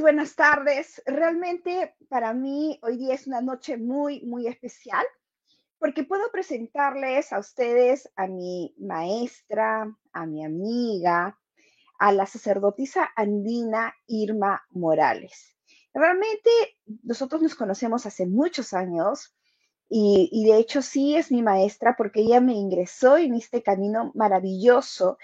Buenas tardes. Realmente para mí hoy día es una noche muy, muy especial porque puedo presentarles a ustedes a mi maestra, a mi amiga, a la sacerdotisa andina Irma Morales. Realmente nosotros nos conocemos hace muchos años y, y, de hecho sí es mi maestra porque ella me ingresó en este camino maravilloso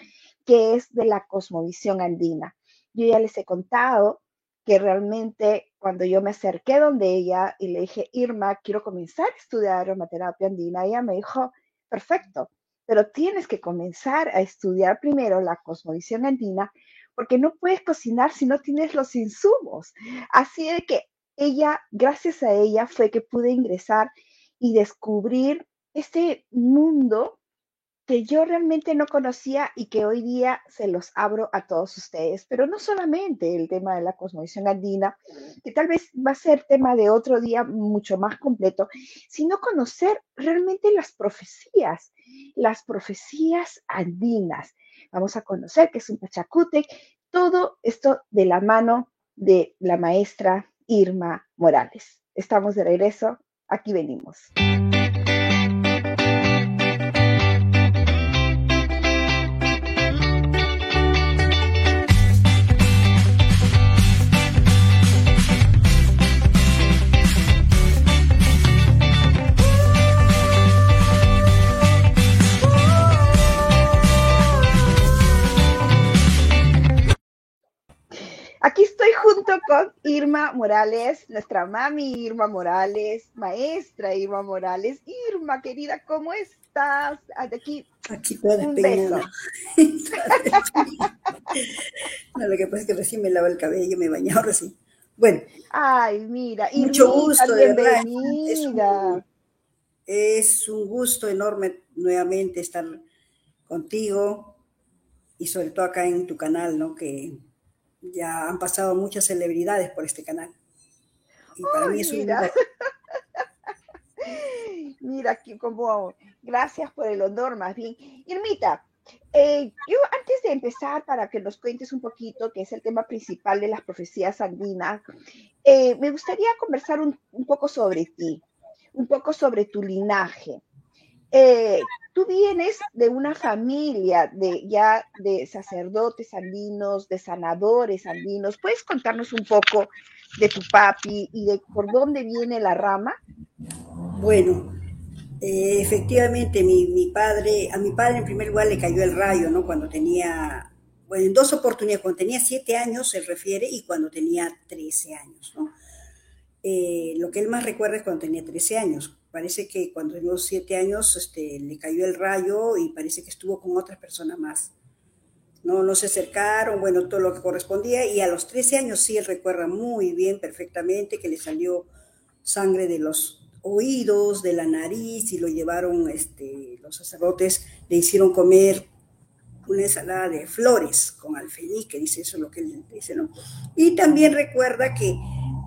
que es de la cosmovisión andina. Yo ya les he contado que realmente cuando yo me acerqué donde ella y le dije, Irma, quiero comenzar a estudiar aromaterapia andina, ella me dijo, perfecto, pero tienes que comenzar a estudiar primero la cosmovisión andina porque no puedes cocinar si no tienes los insumos. Así de que ella, gracias a ella, fue que pude ingresar y descubrir este mundo que yo realmente no conocía y que hoy día se los abro a todos ustedes. Pero no solamente el tema de la cosmovisión andina, que tal vez va a ser tema de otro día mucho más completo, sino conocer realmente las profecías, las profecías andinas. Vamos a conocer qué es un pachacute, todo esto de la mano de la maestra Irma Morales. Estamos de regreso, aquí venimos. Aquí estoy junto con Irma Morales, nuestra mami Irma Morales, maestra Irma Morales. Irma, querida, ¿cómo estás? Aquí, Aquí toda un no, lo que pasa es que recién me lavo el cabello, me he bañado recién. Bueno. Ay, mira, mucho gusto, bienvenida. es un gusto enorme nuevamente estar contigo y sobre todo acá en tu canal, ¿no? Que ya han pasado muchas celebridades por este canal. Y para mí es un mira. mira, aquí como, gracias por el honor, más bien. Irmita, eh, yo antes de empezar, para que nos cuentes un poquito, que es el tema principal de las profecías andinas, eh, me gustaría conversar un, un, poco sobre ti, un poco sobre tu linaje. Eh, tú vienes de una familia de ya de sacerdotes andinos, de sanadores andinos. ¿Puedes contarnos un poco de tu papi y de por dónde viene la rama? Bueno, eh, efectivamente, mi, mi, padre, a mi padre en primer lugar le cayó el rayo, ¿no? Cuando tenía, bueno, en dos oportunidades, cuando tenía siete años se refiere y cuando tenía trece años, ¿no? Eh, lo que él más recuerda es cuando tenía trece años parece que cuando tenía siete años este, le cayó el rayo y parece que estuvo con otras personas más. No, no se acercaron, bueno, todo lo que correspondía. Y a los 13 años sí, él recuerda muy bien, perfectamente, que le salió sangre de los oídos, de la nariz, y lo llevaron, este, los sacerdotes le hicieron comer una ensalada de flores con alfeñiz, que dice eso lo que él dice, ¿no? Y también recuerda que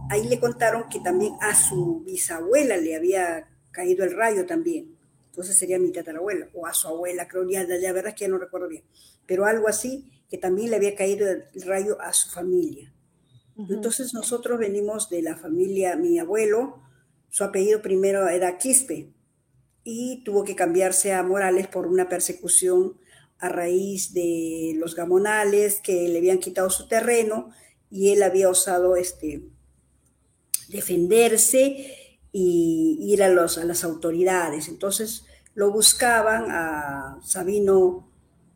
ahí le contaron que también a su bisabuela le había caído el rayo también. Entonces sería mi tatarabuela, o a su abuela, creo, ya, la verdad es que ya no recuerdo bien, pero algo así, que también le había caído el rayo a su familia. Entonces nosotros venimos de la familia, mi abuelo, su apellido primero era Quispe, y tuvo que cambiarse a Morales por una persecución a raíz de los gamonales que le habían quitado su terreno y él había osado este, defenderse y ir a, los, a las autoridades. Entonces lo buscaban a Sabino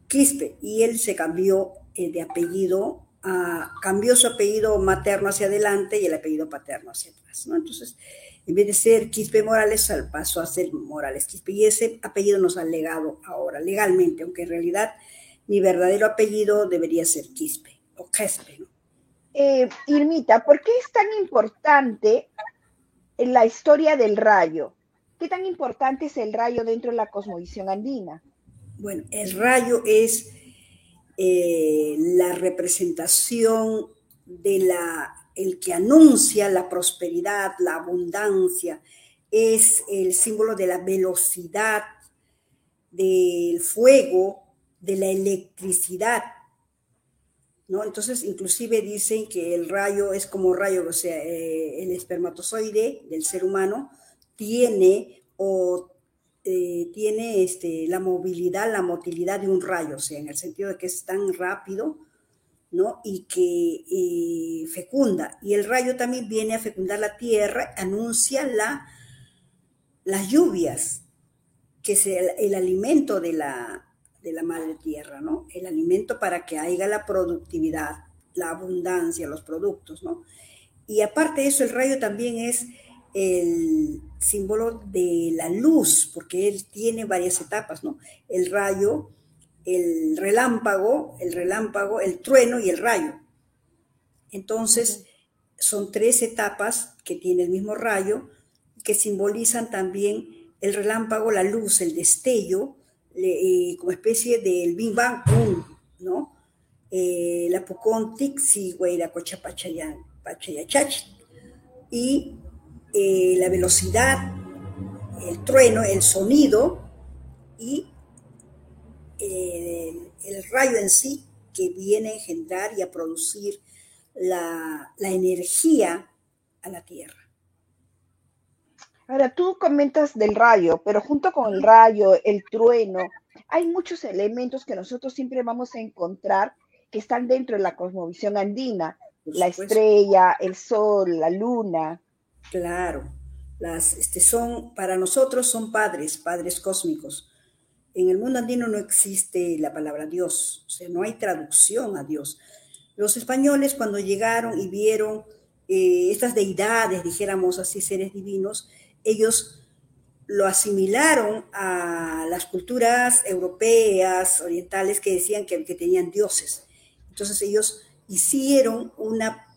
Quispe y él se cambió eh, de apellido, a, cambió su apellido materno hacia adelante y el apellido paterno hacia atrás. ¿no? Entonces, en vez de ser Quispe Morales, pasó a ser Morales Quispe y ese apellido nos ha legado ahora legalmente, aunque en realidad mi verdadero apellido debería ser Quispe o Quispe. ¿no? Eh, Irmita, ¿por qué es tan importante la historia del rayo. ¿Qué tan importante es el rayo dentro de la cosmovisión andina? Bueno, el rayo es eh, la representación de la, el que anuncia la prosperidad, la abundancia, es el símbolo de la velocidad, del fuego, de la electricidad. ¿No? Entonces, inclusive dicen que el rayo es como rayo, o sea, eh, el espermatozoide del ser humano tiene o eh, tiene este, la movilidad, la motilidad de un rayo, o sea, en el sentido de que es tan rápido, ¿no? Y que eh, fecunda. Y el rayo también viene a fecundar la tierra, anuncia la, las lluvias, que es el, alimento de la, de la madre tierra, ¿no? El alimento para que haya la productividad, la abundancia, los productos, ¿no? Y aparte de eso, el rayo también es el símbolo de la luz, porque él tiene varias etapas, ¿no? El rayo, el relámpago, el relámpago, el trueno y el rayo. Entonces, son tres etapas que tiene el mismo rayo, que simbolizan también el relámpago, la luz, el destello, eh, como especie del Big Bang, ¿no? Eh, la Pocontic, si la y eh, la velocidad, el trueno, el sonido y el, rayo en sí que viene a engendrar y a producir la energía a la Tierra. Ahora, tú comentas del rayo, pero junto con el rayo, el trueno, hay muchos elementos que nosotros siempre vamos a encontrar que están dentro de la cosmovisión andina, la estrella, el sol, la luna. Claro, las, este, son, para nosotros son padres, padres cósmicos. En el mundo andino no existe la palabra Dios, o sea, no hay traducción a Dios. Los españoles cuando llegaron y vieron eh, estas deidades, dijéramos así, seres divinos, ellos lo asimilaron a las culturas europeas, orientales, que decían que, que tenían dioses. Entonces ellos hicieron una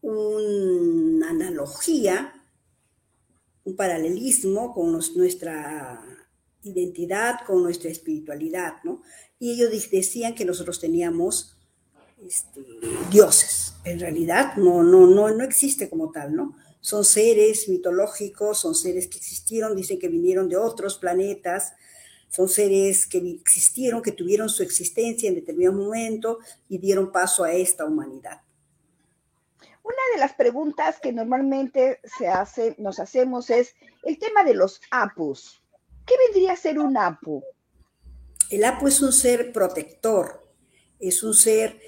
una analogía, un paralelismo con nuestra identidad, con nuestra espiritualidad, ¿no? Y ellos decían que nosotros teníamos este, dioses. En realidad no, no, no, no existe como tal, ¿no? Son seres mitológicos, son seres que existieron, dicen que vinieron de otros planetas, son seres que existieron, que tuvieron su existencia en determinado momento y dieron paso a esta humanidad. Una de las preguntas que normalmente se hace, nos hacemos es el tema de los apus. ¿Qué vendría a ser un apu? El apu es un ser protector, es un ser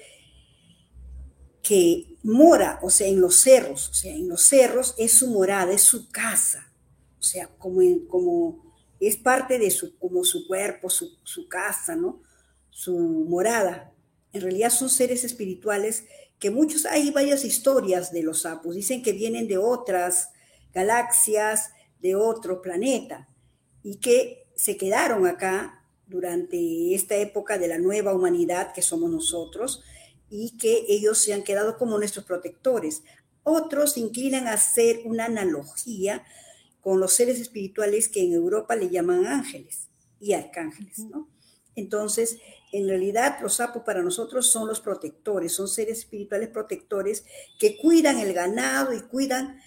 que mora, o sea, en los cerros, o sea, en los cerros es su morada, es su casa, o sea, como, como es parte de su, como su cuerpo, su, su casa, ¿no? Su morada. En realidad son seres espirituales que muchos, hay varias historias de los sapos, dicen que vienen de otras galaxias, de otro planeta, y que se quedaron acá durante esta época de la nueva humanidad que somos nosotros, y que ellos se han quedado como nuestros protectores. Otros inclinan a hacer una analogía con los seres espirituales que en Europa le llaman ángeles y arcángeles, ¿no? Entonces, en realidad los sapos para nosotros son los protectores, son seres espirituales protectores que cuidan el ganado y cuidan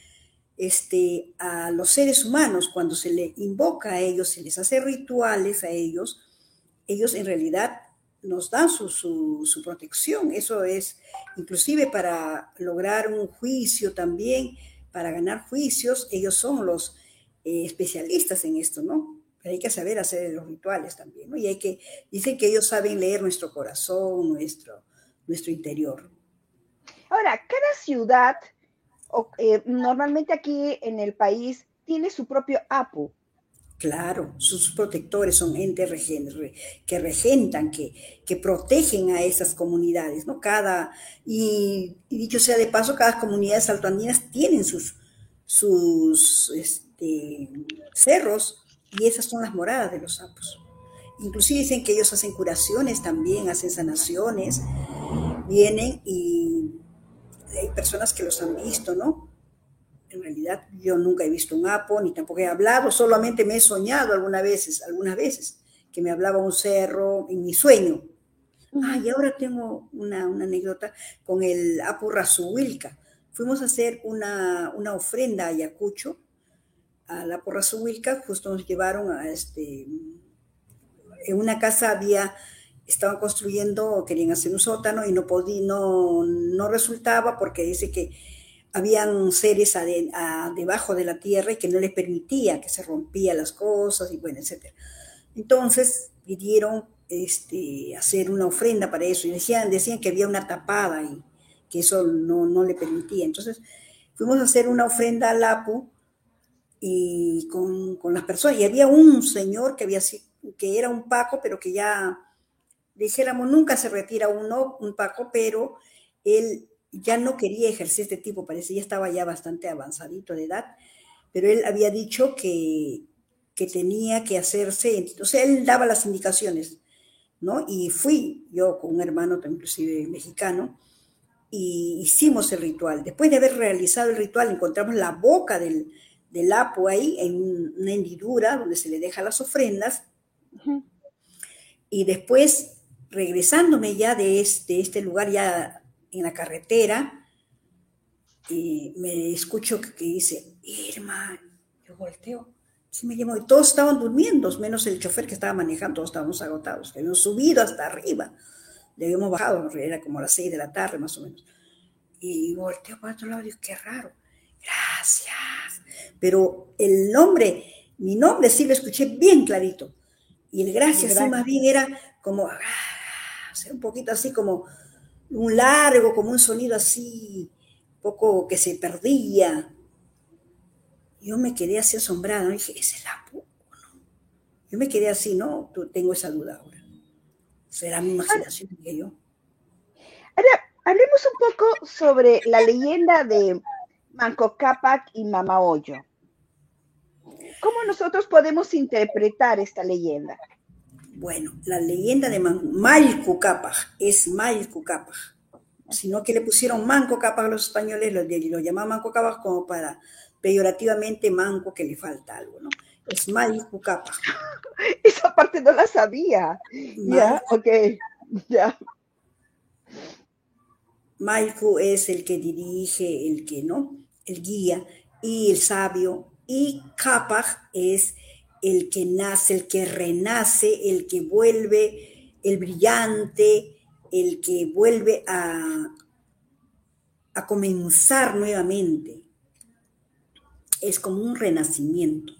este, a los seres humanos. Cuando se les invoca a ellos, se les hace rituales a ellos, ellos en realidad nos dan su, su, protección. Eso es inclusive para lograr un juicio también, para ganar juicios, ellos son los eh, especialistas en esto, ¿no? hay que saber hacer los rituales también, ¿no? Y hay que, dicen que ellos saben leer nuestro corazón, nuestro, nuestro interior. Ahora, cada ciudad, eh, normalmente aquí en el país, tiene su propio APU. Claro, sus protectores son entes que regentan, que, que protegen a esas comunidades, ¿no? Cada, y, dicho sea de paso, cada comunidad saltoandinas tienen sus, sus este, cerros y esas son las moradas de los sapos. Inclusive dicen que ellos hacen curaciones también, hacen sanaciones, vienen y hay personas que los han visto, ¿no? En realidad yo nunca he visto un apo, ni tampoco he hablado, solamente me he soñado algunas veces, algunas veces, que me hablaba un cerro en mi sueño. Ah, y ahora tengo una, anécdota con el apo Razuilca. Fuimos a hacer una, una ofrenda a Ayacucho a la Porra Suhuilca, justo nos llevaron a este, en una casa había estaban construyendo, querían hacer un sótano y no, podía, no, no resultaba porque dice que habían seres debajo de la tierra y que no les permitía, que se rompían las cosas y bueno, etc. Entonces pidieron este, hacer una ofrenda para eso y decían, decían que había una tapada y que eso no, no le permitía. Entonces fuimos a hacer una ofrenda al Apu y con, con, las personas. Y había un señor que, había, que era un Paco, pero que ya, dijéramos, nunca se retira uno, un Paco, pero él ya no quería ejercer este tipo, parece, ya estaba ya bastante avanzadito de edad, pero él había dicho que, que tenía que hacerse, o sea, él daba las indicaciones, ¿no? Y fui yo con un hermano, inclusive mexicano, y hicimos el ritual. Después de haber realizado el ritual, encontramos la boca del, del Apo ahí, en una hendidura donde se le deja las ofrendas, y después, regresándome ya de este, este lugar, ya en la carretera y me escucho que, dice, Irma, yo volteo, sí me llamo, y todos estaban durmiendo, menos el chofer que estaba manejando, todos estábamos agotados, habíamos subido hasta arriba, le habíamos bajado, era como a las seis de la tarde más o menos, y volteo para otro lado y digo, qué raro, gracias, pero el nombre, mi nombre sí lo escuché bien clarito, y el gracias, sí más bien era como, ah, un poquito así como un largo, como un sonido así, poco que se perdía. Yo me quedé así asombrada, ¿no? dije, ¿es el Apu Yo me quedé así, ¿no? Tengo esa duda ahora. ¿Será mi imaginación que yo? Ahora, hablemos un poco sobre la leyenda de Manco Cápac y Mama Hoyo. ¿Cómo nosotros podemos interpretar esta leyenda? Bueno, la leyenda de Malco Cápac es Malco Cápac, sino que le pusieron Manco Cápac a los españoles, lo, lo llamaban Manco Cápac como para peyorativamente manco que le falta algo, ¿no? Es Malco Cápac. Esa parte no la sabía. Ya, ok, ya. Malco es el que dirige, el que, ¿no? El guía y el sabio. Y Cápac es el que nace, el que renace, el que vuelve, el brillante, el que vuelve a, a comenzar nuevamente. Es como un renacimiento.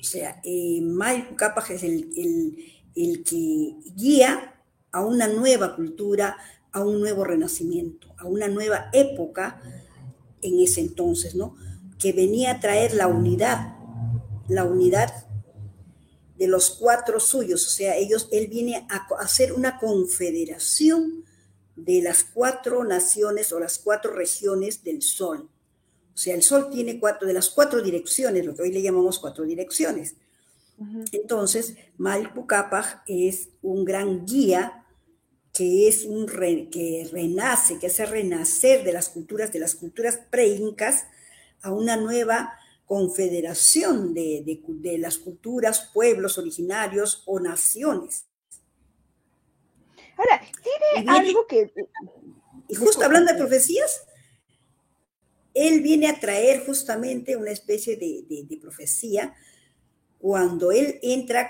O sea, eh, Mike es el, el que guía a una nueva cultura, a un nuevo renacimiento, a una nueva época en ese entonces, ¿no? Que venía a traer la unidad, la unidad de los cuatro suyos, o sea, ellos, él viene a hacer una confederación de las cuatro naciones o las cuatro regiones del Sol. O sea, el Sol tiene cuatro, de las cuatro direcciones, lo que hoy le llamamos cuatro direcciones. Entonces, Malku es un gran guía que es un que renace, que hace renacer de las culturas, de las culturas pre-incas a una nueva confederación de, las culturas, pueblos originarios o naciones. Ahora, tiene algo que... Y justo hablando de profecías, él viene a traer justamente una especie de, profecía cuando él entra,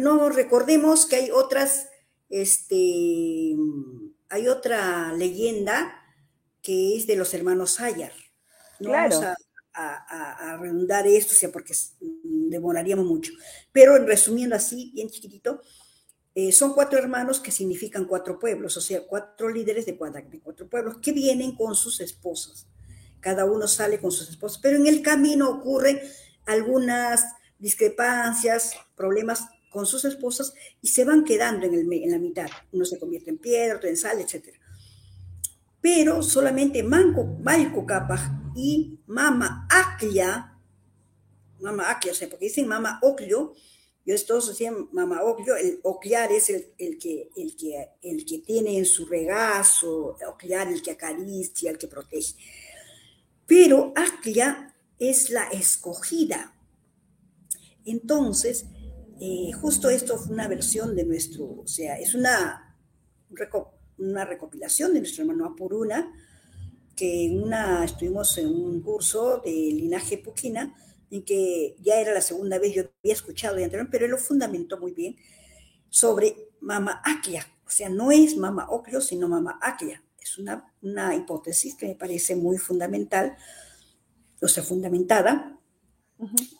no recordemos que hay otras, este, hay otra leyenda que es de los hermanos Ayar. claro a, redundar esto, o sea, porque mm, demoraríamos mucho. Pero en resumiendo así, bien chiquitito, eh, son cuatro hermanos que significan cuatro pueblos, o sea, cuatro líderes de cuatro, cuatro pueblos que vienen con sus esposas. Cada uno sale con sus esposas, pero en el camino ocurren algunas discrepancias, problemas con sus esposas y se van quedando en, el, en la mitad. Uno se convierte en piedra, otro en sal, etcétera pero solamente Manco, Malco Capaj y Mama Aclia, Mama Aclia, o sea, porque dicen Mama Oclio, yo todos decían Mama Oclio, el ocliar es el, el, que, el, que, el que tiene en su regazo, ocliar, el que acaricia, el que protege. Pero Aclia es la escogida. Entonces, eh, justo esto fue una versión de nuestro, o sea, es una una recopilación de nuestro hermano Apuruna, que en una, estuvimos en un curso de linaje Puquina, en que ya era la segunda vez, yo había escuchado de anterior, pero él lo fundamentó muy bien, sobre Mama Aklia. O sea, no es Mama Oclio, sino Mama Aklia. Es una, una hipótesis que me parece muy fundamental, o sea, fundamentada,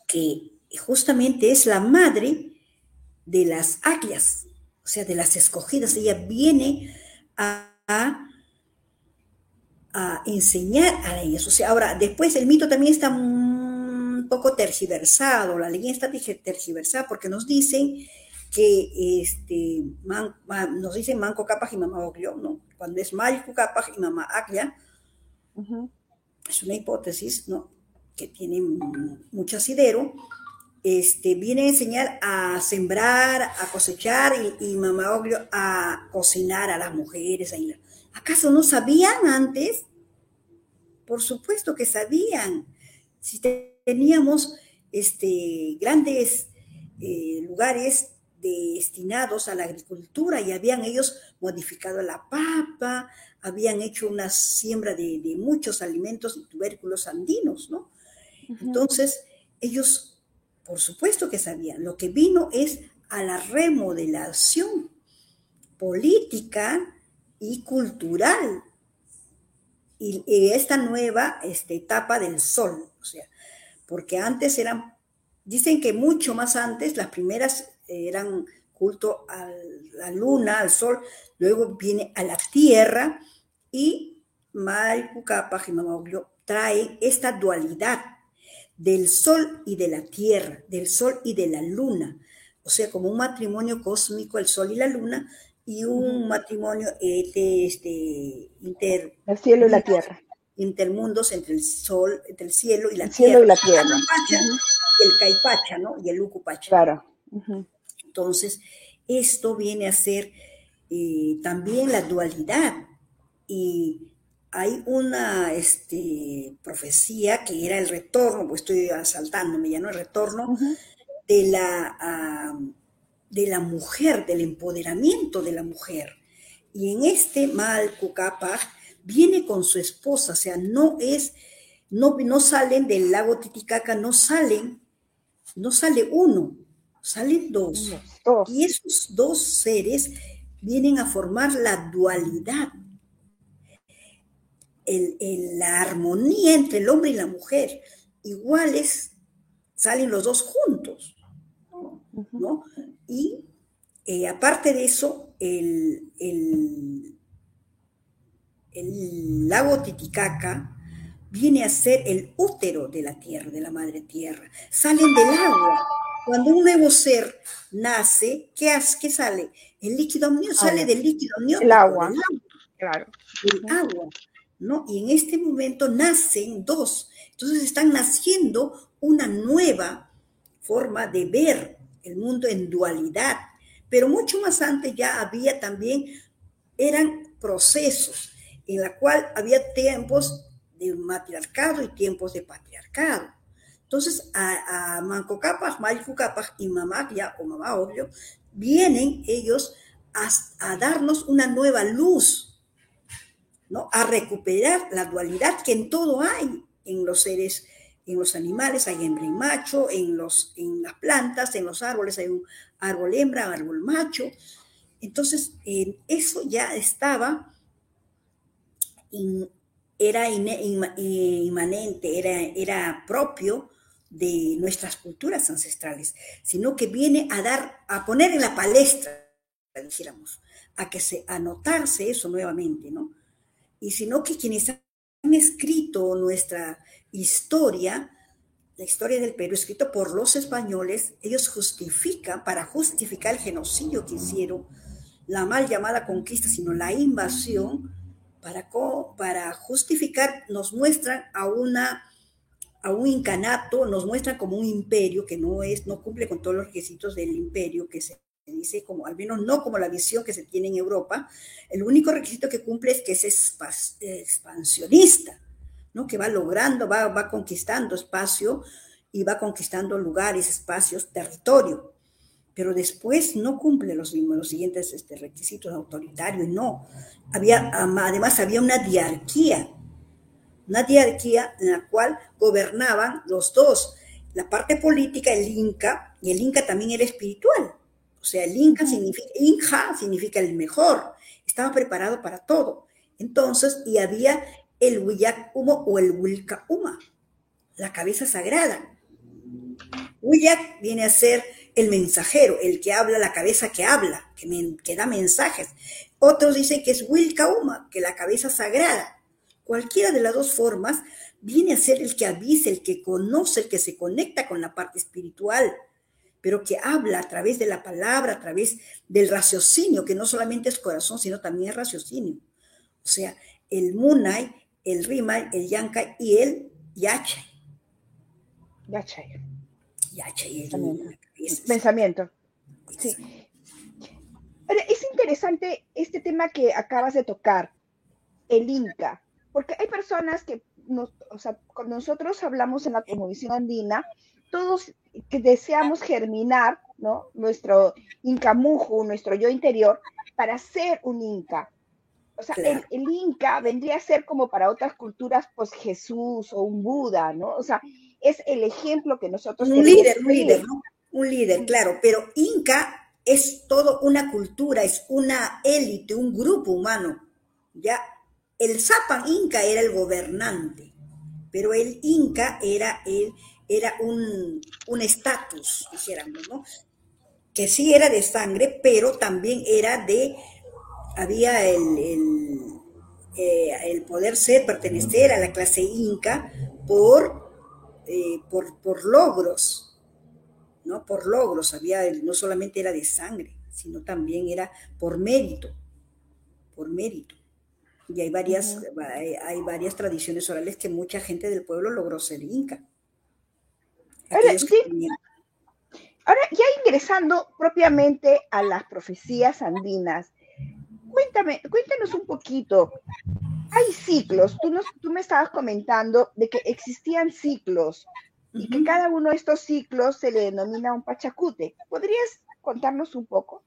que justamente es la madre de las Aklias, o sea, de las escogidas. Ella viene a, a, enseñar a ellas. O sea, ahora, después el mito también está un poco tergiversado, la leyenda está tergiversada porque nos dicen que este, nos dicen Manco Capas y Mamá Oglio, ¿no? Cuando es Malco Capas y Mamá Aglia, es una hipótesis, ¿no? Que tiene mucho asidero, este, viene a enseñar a sembrar, a cosechar y, Mamá Oglio a cocinar a las mujeres. ¿Acaso no sabían antes? Por supuesto que sabían. Si teníamos este, grandes eh, lugares destinados a la agricultura y habían ellos modificado la papa, habían hecho una siembra de, muchos alimentos y tubérculos andinos, ¿no? Entonces, ellos, por supuesto que sabían, lo que vino es a la remodelación política y cultural. Y, esta nueva este, etapa del sol, o sea, porque antes eran, dicen que mucho más antes, las primeras eran culto a la luna, al sol, luego viene a la tierra y Malpucapa Jimamoglio trae esta dualidad del sol y de la tierra, del sol y de la luna, o sea, como un matrimonio cósmico, el sol y la luna, y un matrimonio de este, inter... El cielo y la tierra. Intermundos entre el sol, entre el cielo y la el tierra. Cielo y la tierra. El Caipacha, ¿no? Y el Ucupacha. Claro. Entonces, esto viene a ser eh, también la dualidad. Y hay una este, profecía que era el retorno, pues estoy asaltándome ya, ¿no? El retorno de, la, de la mujer, del empoderamiento de la mujer. Y en este mal viene con su esposa, o sea, no es, no, no salen del lago Titicaca, no salen, no sale uno, salen dos. Y esos dos seres vienen a formar la dualidad, la armonía entre el hombre y la mujer. Iguales salen los dos juntos. ¿no? Y eh, aparte de eso, el, el, el lago Titicaca viene a ser el útero de la tierra, de la madre tierra. Salen del agua cuando un nuevo ser nace, ¿qué, hace? ¿Qué sale? El líquido amniótico sale del líquido amniótico. El agua. Claro. El agua. ¿No? Y en este momento nacen dos. Entonces están naciendo una nueva forma de ver el mundo en dualidad. Pero mucho más antes ya había también, eran procesos en la cual había tiempos de matriarcado y tiempos de patriarcado. Entonces, a, a Manco Capas, Capas y Mamagia o Mamá Obvio, vienen ellos a, darnos una nueva luz, ¿no? A recuperar la dualidad que en todo hay, en los seres, en los animales hay hembra y macho, en, los, en las plantas, en los árboles hay un árbol hembra, árbol macho. Entonces, eso ya estaba, era inmanente, era, era propio de nuestras culturas ancestrales, sino que viene a dar, a poner en la palestra, dijéramos, a que se anotarse eso nuevamente, ¿no? Y sino que quienes han escrito nuestra historia, la historia del Perú, escrito por los españoles, ellos justifican, para justificar el genocidio que hicieron, la mal llamada conquista, sino la invasión, para, para justificar, nos muestran a una a un incanato, nos muestra como un imperio que no es, no cumple con todos los requisitos del imperio que se dice como, al menos no como la visión que se tiene en Europa. El único requisito que cumple es que es expansionista, ¿no? Que va logrando, va, va conquistando espacio y va conquistando lugares, espacios, territorio. Pero después no cumple los, los siguientes este, requisitos autoritarios, no. Había, además había una diarquía una diarquía en la cual gobernaban los dos, la parte política, el Inca, y el Inca también era espiritual, sea, el Inca significa, Inja significa el mejor, estaba preparado para todo. Entonces, y había el Huillac o el Wilca la cabeza sagrada. Huillac viene a ser el mensajero, el que habla, la cabeza que habla, que, da mensajes. Otros dicen que es Wilca que la cabeza sagrada. Cualquiera de las dos formas viene a ser el que avisa, el que conoce, el que se conecta con la parte espiritual, pero que habla a través de la palabra, a través del raciocinio, que no solamente es corazón, sino también es raciocinio. O sea, el Munay, el Rimay, el Yankai y el Yachay. Yachay. Yachay. Pensamiento. Sí. Es interesante este tema que acabas de tocar, el Inca, porque hay personas que o sea, cuando nosotros hablamos en la Conmovisión Andina, todos que deseamos germinar, ¿no? Nuestro incamujo, nuestro yo interior, para ser un inca. O sea, el, inca vendría a ser como para otras culturas, pues Jesús o un Buda, ¿no? O sea, es el ejemplo que nosotros Un líder, un líder, ¿no? Un líder, claro, pero inca es todo una cultura, es una élite, un grupo humano, ¿ya? El Zapan Inca era el gobernante, pero el Inca era, el, era un estatus, dijéramos, ¿no? Que sí era de sangre, pero también era de, había el, el, eh, poder ser, pertenecer a la clase Inca por, eh, por, por logros, ¿no? Por logros, había, no solamente era de sangre, sino también era por mérito, por mérito. Y hay varias, hay, varias tradiciones orales que mucha gente del pueblo logró ser inca. Ahora, ya ingresando propiamente a las profecías andinas, cuéntame, cuéntanos un poquito. Hay ciclos, tú, tú me estabas comentando de que existían ciclos y que cada uno de estos ciclos se le denomina un pachacute. ¿Podrías contarnos un poco?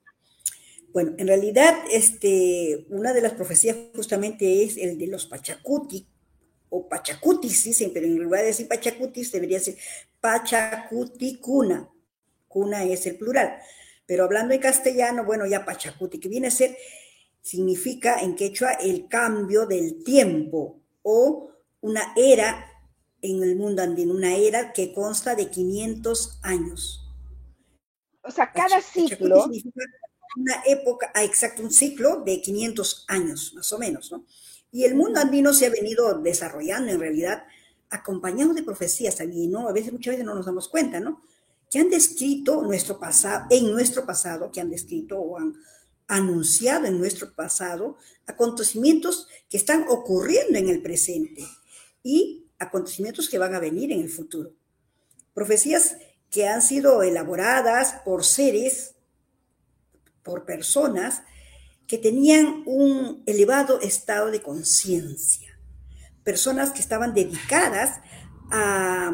Bueno, en realidad, este, una de las profecías justamente es el de los Pachacuti, o Pachacutis, dicen, pero en lugar de decir Pachacutis, debería ser Pachacuti Cuna. Cuna es el plural. Pero hablando en castellano, bueno, ya Pachacuti, que viene a ser, significa en quechua el cambio del tiempo o una era en el mundo andino, una era que consta de 500 años. O sea, cada ciclo una época, ah, exacto, un ciclo de 500 años, más o menos, ¿no? Y el mundo andino se ha venido desarrollando en realidad acompañado de profecías también, ¿no? A veces, muchas veces no nos damos cuenta, ¿no? Que han descrito nuestro pasado, en nuestro pasado, que han descrito o han anunciado en nuestro pasado acontecimientos que están ocurriendo en el presente y acontecimientos que van a venir en el futuro. Profecías que han sido elaboradas por seres por personas que tenían un elevado estado de conciencia, personas que estaban dedicadas a,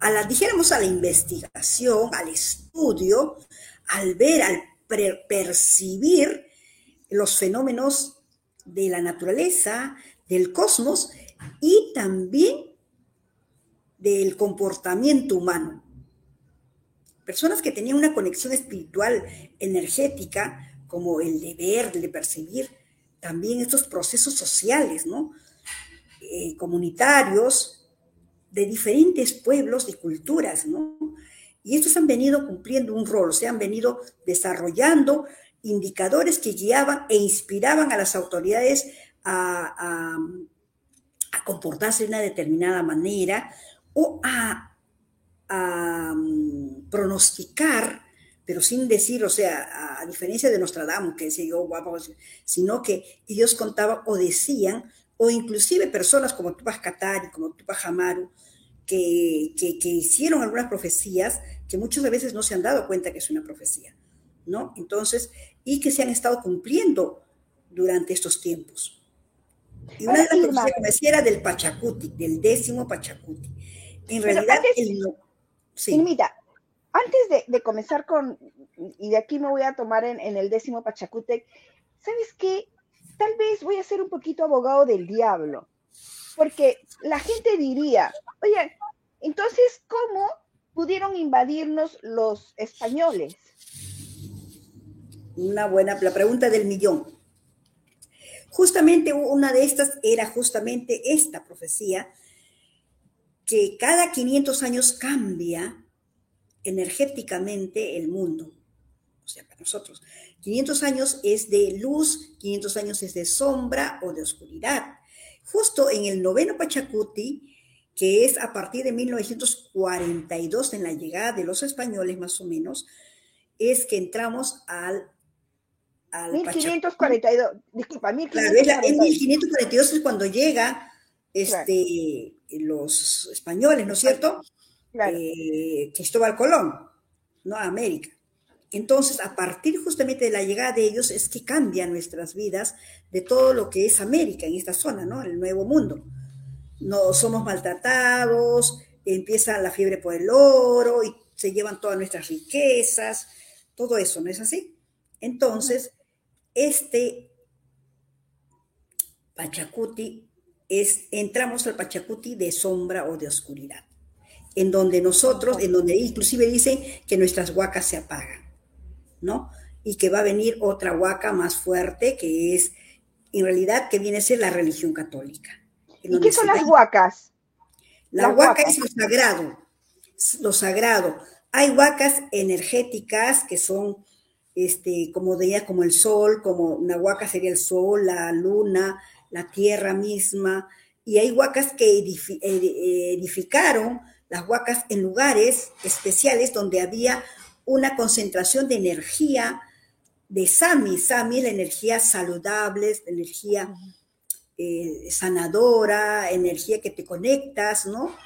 la, dijéramos, a la investigación, al estudio, al ver, al percibir los fenómenos de la naturaleza, del cosmos y también del comportamiento humano. Personas que tenían una conexión espiritual, energética, como el de ver, el de percibir, también estos procesos sociales, ¿no? Eh, comunitarios de diferentes pueblos y culturas, ¿no? Y estos han venido cumpliendo un rol, se han venido desarrollando indicadores que guiaban e inspiraban a las autoridades a, comportarse de una determinada manera o a a mm, pronosticar, pero sin decir, o sea, a, diferencia de Nostradamus, que decía yo, guapo, sino que ellos contaban o decían, o inclusive personas como Tupac Katari, como Tupac Amaru, que, que, hicieron algunas profecías que muchas veces no se han dado cuenta que es una profecía, ¿no? Entonces, y que se han estado cumpliendo durante estos tiempos. Y una de las profecías que me decía era del Pachacuti, del décimo Pachacuti. En realidad, el, Sí. mira, antes de, comenzar con, y de aquí me voy a tomar en, el décimo Pachacútec, ¿sabes qué? Tal vez voy a ser un poquito abogado del diablo, porque la gente diría, oye, entonces, ¿cómo pudieron invadirnos los españoles? una buena, la pregunta del millón. Justamente una de estas era justamente esta profecía, que cada 500 años cambia energéticamente el mundo. O sea, para nosotros, 500 años es de luz, 500 años es de sombra o de oscuridad. Justo en el noveno Pachacuti, que es a partir de 1942, en la llegada de los españoles más o menos, es que entramos al... al 1542, disculpa, 1542. Claro, en 1542 es cuando llega este, los españoles, ¿no es cierto? Claro. Eh, Cristóbal Colón, ¿no? A América. Entonces, a partir justamente de la llegada de ellos es que cambian nuestras vidas de todo lo que es América en esta zona, ¿no? El nuevo mundo. No somos maltratados, empieza la fiebre por el oro y se llevan todas nuestras riquezas, todo eso, ¿no es así? Entonces, este Pachacuti es, entramos al Pachacuti de sombra o de oscuridad, en donde nosotros, en donde inclusive dicen que nuestras huacas se apagan, ¿no? Y que va a venir otra huaca más fuerte, que es, en realidad, que viene a ser la religión católica. ¿Y qué son las huacas? La huaca es lo sagrado, lo sagrado. Hay huacas energéticas que son, este, como de como el sol, como una huaca sería el sol, la luna, la tierra misma, y hay huacas que edificaron las huacas en lugares especiales donde había una concentración de energía de Sami. Sami la energía saludable, la energía eh, sanadora, energía que te conectas, ¿no?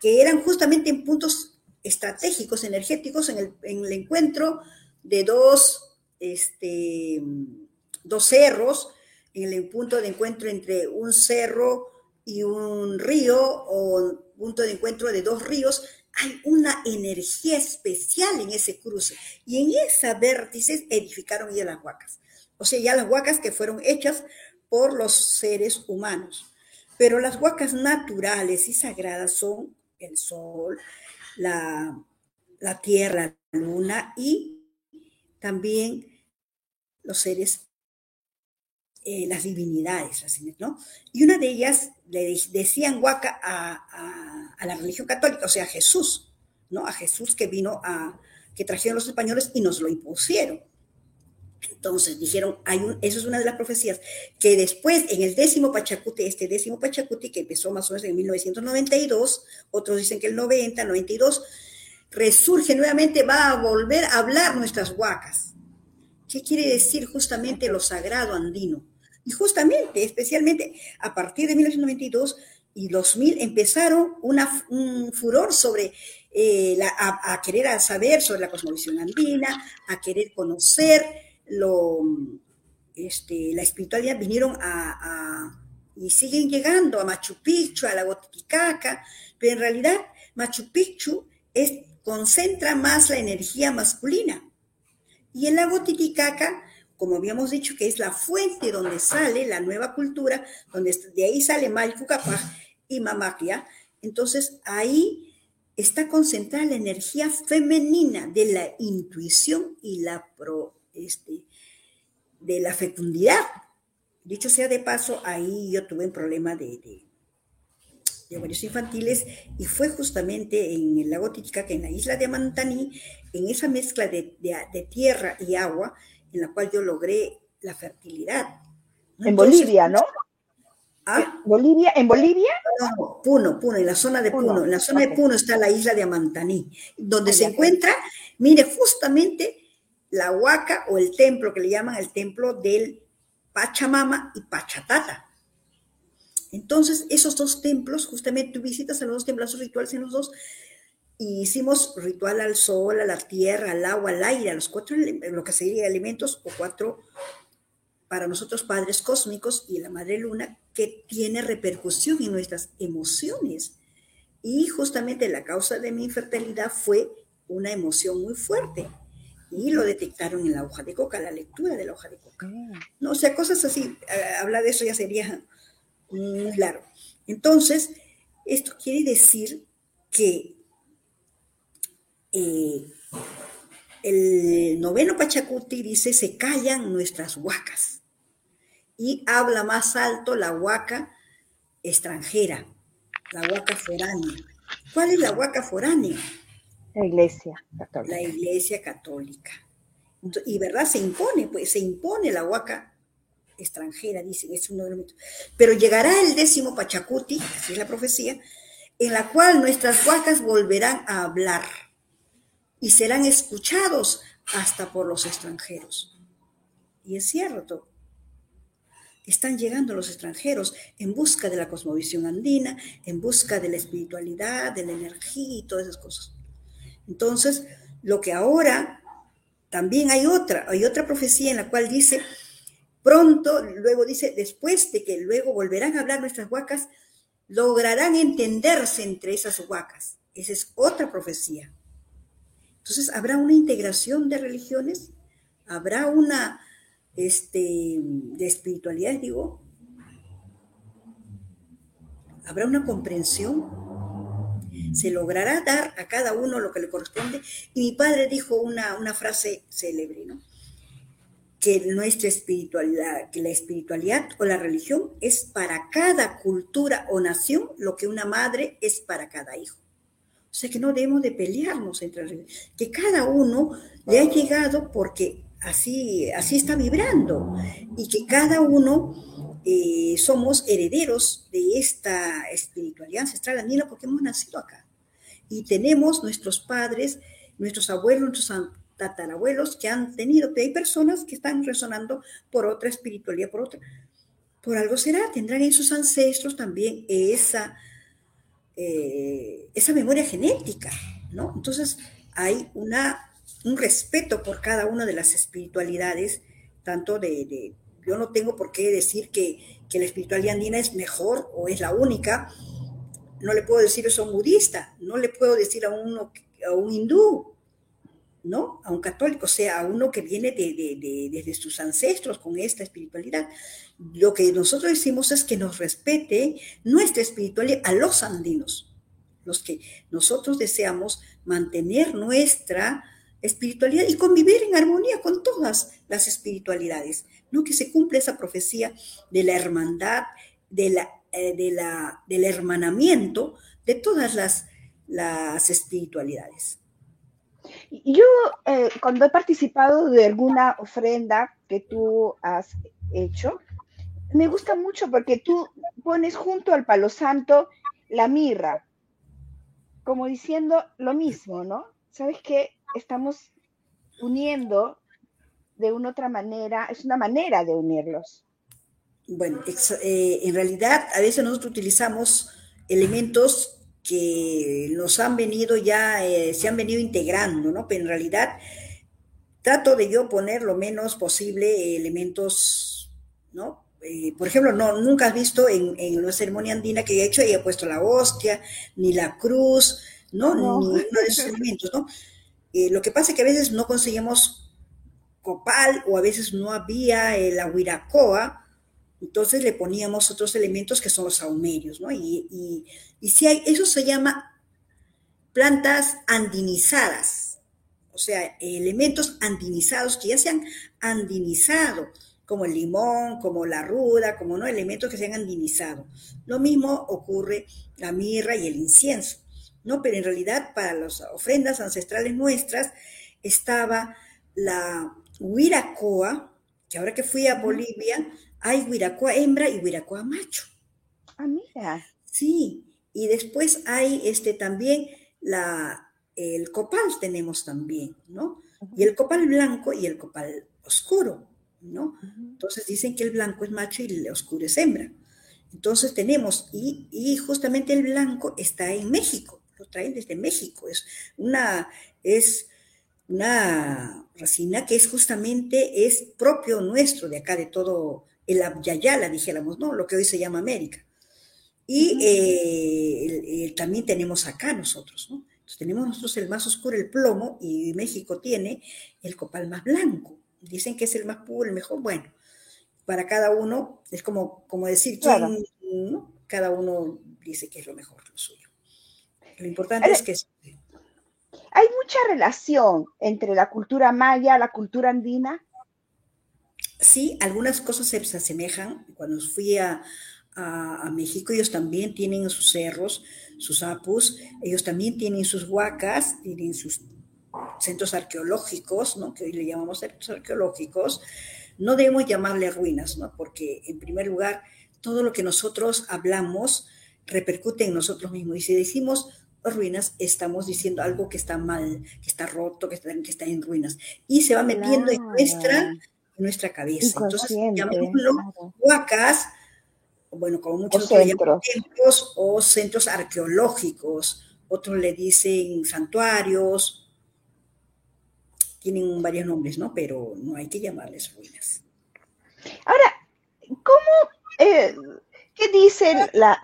Que eran justamente en puntos estratégicos, energéticos, en el, en el encuentro de dos, este, dos cerros, en el punto de encuentro entre un cerro y un río o punto de encuentro de dos ríos, hay una energía especial en ese cruce. Y en esa vértices edificaron ya las huacas. O sea, ya las huacas que fueron hechas por los seres humanos. Pero las huacas naturales y sagradas son el sol, la, la tierra, la luna y también los seres eh, las divinidades, ¿no? Y una de ellas le decían huaca a, la religión católica, o sea, a Jesús, ¿no? A Jesús que vino a, que trajeron los españoles y nos lo impusieron. Entonces dijeron, hay un, eso es una de las profecías, que después en el décimo Pachacuti, este décimo Pachacuti que empezó más o menos en 1992, otros dicen que el 90, 92, resurge nuevamente, va a volver a hablar nuestras huacas. ¿Qué quiere decir justamente lo sagrado andino? Y justamente, especialmente a partir de 1992 y 2000, empezaron un furor sobre eh, a, querer saber sobre la cosmovisión andina, a querer conocer lo, este, la espiritualidad, vinieron a, y siguen llegando a Machu Picchu, a la Titicaca, pero en realidad Machu Picchu es, concentra más la energía masculina. Y el lago Titicaca como habíamos dicho, que es la fuente donde sale la nueva cultura, donde de ahí sale Malcucapaj y Mamakia. Entonces ahí está concentrada la energía femenina de la intuición y la pro, este, de la fecundidad. Dicho sea de paso, ahí yo tuve un problema de, de, varios infantiles y fue justamente en el lago Titicaca, en la isla de Mantaní, en esa mezcla de, de tierra y agua, en la cual yo logré la fertilidad. En Bolivia, ¿no? ¿Ah? ¿Bolivia? ¿En Bolivia? No, Puno, Puno, en la zona de Puno. En la zona de Puno está la isla de Amantaní, donde se encuentra, mire, justamente la huaca o el templo que le llaman el templo del Pachamama y Pachatata. Entonces, esos dos templos, justamente tú visitas a los dos templos rituales en los dos, y hicimos ritual al sol, a la tierra, al agua, al aire, a los cuatro, lo que sería elementos, o cuatro para nosotros padres cósmicos y la madre luna, que tiene repercusión en nuestras emociones. Y justamente la causa de mi infertilidad fue una emoción muy fuerte. Y lo detectaron en la hoja de coca, la lectura de la hoja de coca. Mm. No, o sea, cosas así, eh, hablar de eso ya sería muy largo. Entonces, esto quiere decir que eh, el noveno Pachacuti dice, se callan nuestras huacas. Y habla más alto la huaca extranjera, la huaca foránea. ¿Cuál es la huaca foránea? La iglesia católica. La iglesia católica. Y verdad, se impone, pues se impone la huaca extranjera, dicen, es uno de los Pero llegará el décimo Pachacuti, así es la profecía, en la cual nuestras huacas volverán a hablar y serán escuchados hasta por los extranjeros. Y es cierto, están llegando los extranjeros en busca de la cosmovisión andina, en busca de la espiritualidad, de la energía y todas esas cosas. Entonces, lo que ahora también hay otra, hay otra profecía en la cual dice, pronto, luego dice, después de que luego volverán a hablar nuestras huacas, lograrán entenderse entre esas huacas. Esa es otra profecía. Entonces, ¿habrá una integración de religiones? ¿Habrá una este, de espiritualidad, digo? ¿Habrá una comprensión? ¿Se logrará dar a cada uno lo que le corresponde? Y mi padre dijo una, una frase célebre, ¿no? Que nuestra espiritualidad, que la espiritualidad o la religión es para cada cultura o nación lo que una madre es para cada hijo. O sea que no debemos de pelearnos entre que cada uno le ha llegado porque así, así está vibrando y que cada uno eh, somos herederos de esta espiritualidad ancestral andina porque hemos nacido acá. Y tenemos nuestros padres, nuestros abuelos, nuestros tatarabuelos que han tenido, hay personas que están resonando por otra espiritualidad, por otra, por algo será, tendrán en sus ancestros también esa eh, esa memoria genética, ¿no? Entonces hay una, un respeto por cada una de las espiritualidades, tanto de, yo no tengo por qué decir que, que, la espiritualidad andina es mejor o es la única, no le puedo decir eso a un budista, no le puedo decir a, a un hindú, ¿no? A un católico, o sea, a uno que viene de, desde sus ancestros con esta espiritualidad. Lo que nosotros decimos es que nos respete nuestra espiritualidad a los andinos, los que nosotros deseamos mantener nuestra espiritualidad y convivir en armonía con todas las espiritualidades, ¿no? Que se cumple esa profecía de la hermandad, de la, eh, del hermanamiento de todas las espiritualidades. Yo, eh, cuando he participado de alguna ofrenda que tú has hecho, me gusta mucho porque tú pones junto al palo santo la mirra, como diciendo lo mismo, ¿no? ¿Sabes qué? Estamos uniendo de una otra manera, es una manera de unirlos. Bueno, eh, en realidad a veces nosotros utilizamos elementos que nos han venido ya, eh, se han venido integrando, ¿no? Pero en realidad trato de yo poner lo menos posible elementos, ¿no? Eh, por ejemplo, no, nunca has visto en, en la ceremonia andina que he hecho, he puesto la hostia, ni la cruz, ¿no? Ni uno de esos elementos, ¿no? Eh, lo que pasa es que a veces no conseguimos copal o a veces no había la huiracoa, entonces le poníamos otros elementos que son los saumerios, ¿no? Y, si hay, eso se llama plantas andinizadas, o sea, elementos andinizados que ya se han andinizado, como el limón, como la ruda, como no, elementos que se han andinizado. Lo mismo ocurre la mirra y el incienso, ¿no? Pero en realidad para las ofrendas ancestrales nuestras estaba la huiracoa, que ahora que fui a Bolivia, hay huiracoa hembra y huiracoa macho. Ah, mira. Sí, y después hay este también la, el copal tenemos también, ¿no? Y el copal blanco y el copal oscuro, ¿no? Entonces dicen que el blanco es macho y el oscuro es hembra. Entonces tenemos, y, y, justamente el blanco está en México, lo traen desde México, es una, es una resina que es justamente, es propio nuestro de acá, de todo el Abyayala, dijéramos, ¿no? Lo que hoy se llama América. Y eh, también tenemos acá nosotros, ¿no? Entonces tenemos nosotros el más oscuro, el plomo, y México tiene el copal más blanco. Dicen que es el más puro, el mejor. Bueno, para cada uno es como, como decir quién, ¿no? cada uno dice que es lo mejor, lo suyo. Lo importante es que... ¿Hay mucha relación entre la cultura maya, la cultura andina? Sí, algunas cosas se asemejan. Cuando fui a, a, México, ellos también tienen sus cerros, sus apus, ellos también tienen sus huacas, tienen sus centros arqueológicos, ¿no? que hoy le llamamos centros arqueológicos, no debemos llamarle ruinas, ¿no? porque en primer lugar, todo lo que nosotros hablamos repercute en nosotros mismos. Y si decimos ruinas, estamos diciendo algo que está mal, que está roto, que está, que está en ruinas. Y se va metiendo en, nuestra, nuestra cabeza. Entonces, llamémoslo huacas, bueno, como muchos le llaman templos o centros arqueológicos. Otros le dicen santuarios, tienen varios nombres, ¿no? Pero no hay que llamarles ruinas. Ahora, ¿cómo, eh, qué dice la,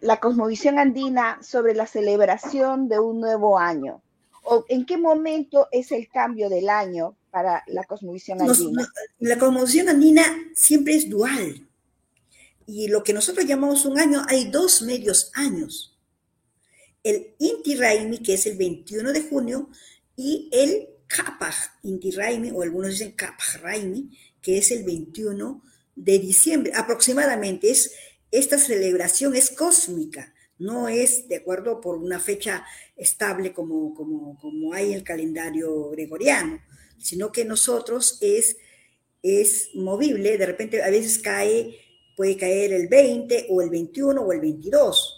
la, cosmovisión andina sobre la celebración de un nuevo año? ¿O en qué momento es el cambio del año para la cosmovisión andina? la cosmovisión andina siempre es dual. Y lo que nosotros llamamos un año, hay dos medios años. El Inti Raimi, que es el 21 de junio, y el Kapaj Inti Raimi, o algunos dicen Kapaj Raimi, que es el 21 de diciembre. Aproximadamente es, esta celebración es cósmica, no es de acuerdo por una fecha estable como, como, como hay el calendario gregoriano, sino que nosotros es, es movible, de repente a veces cae, puede caer el 20 o el 21 o el 22.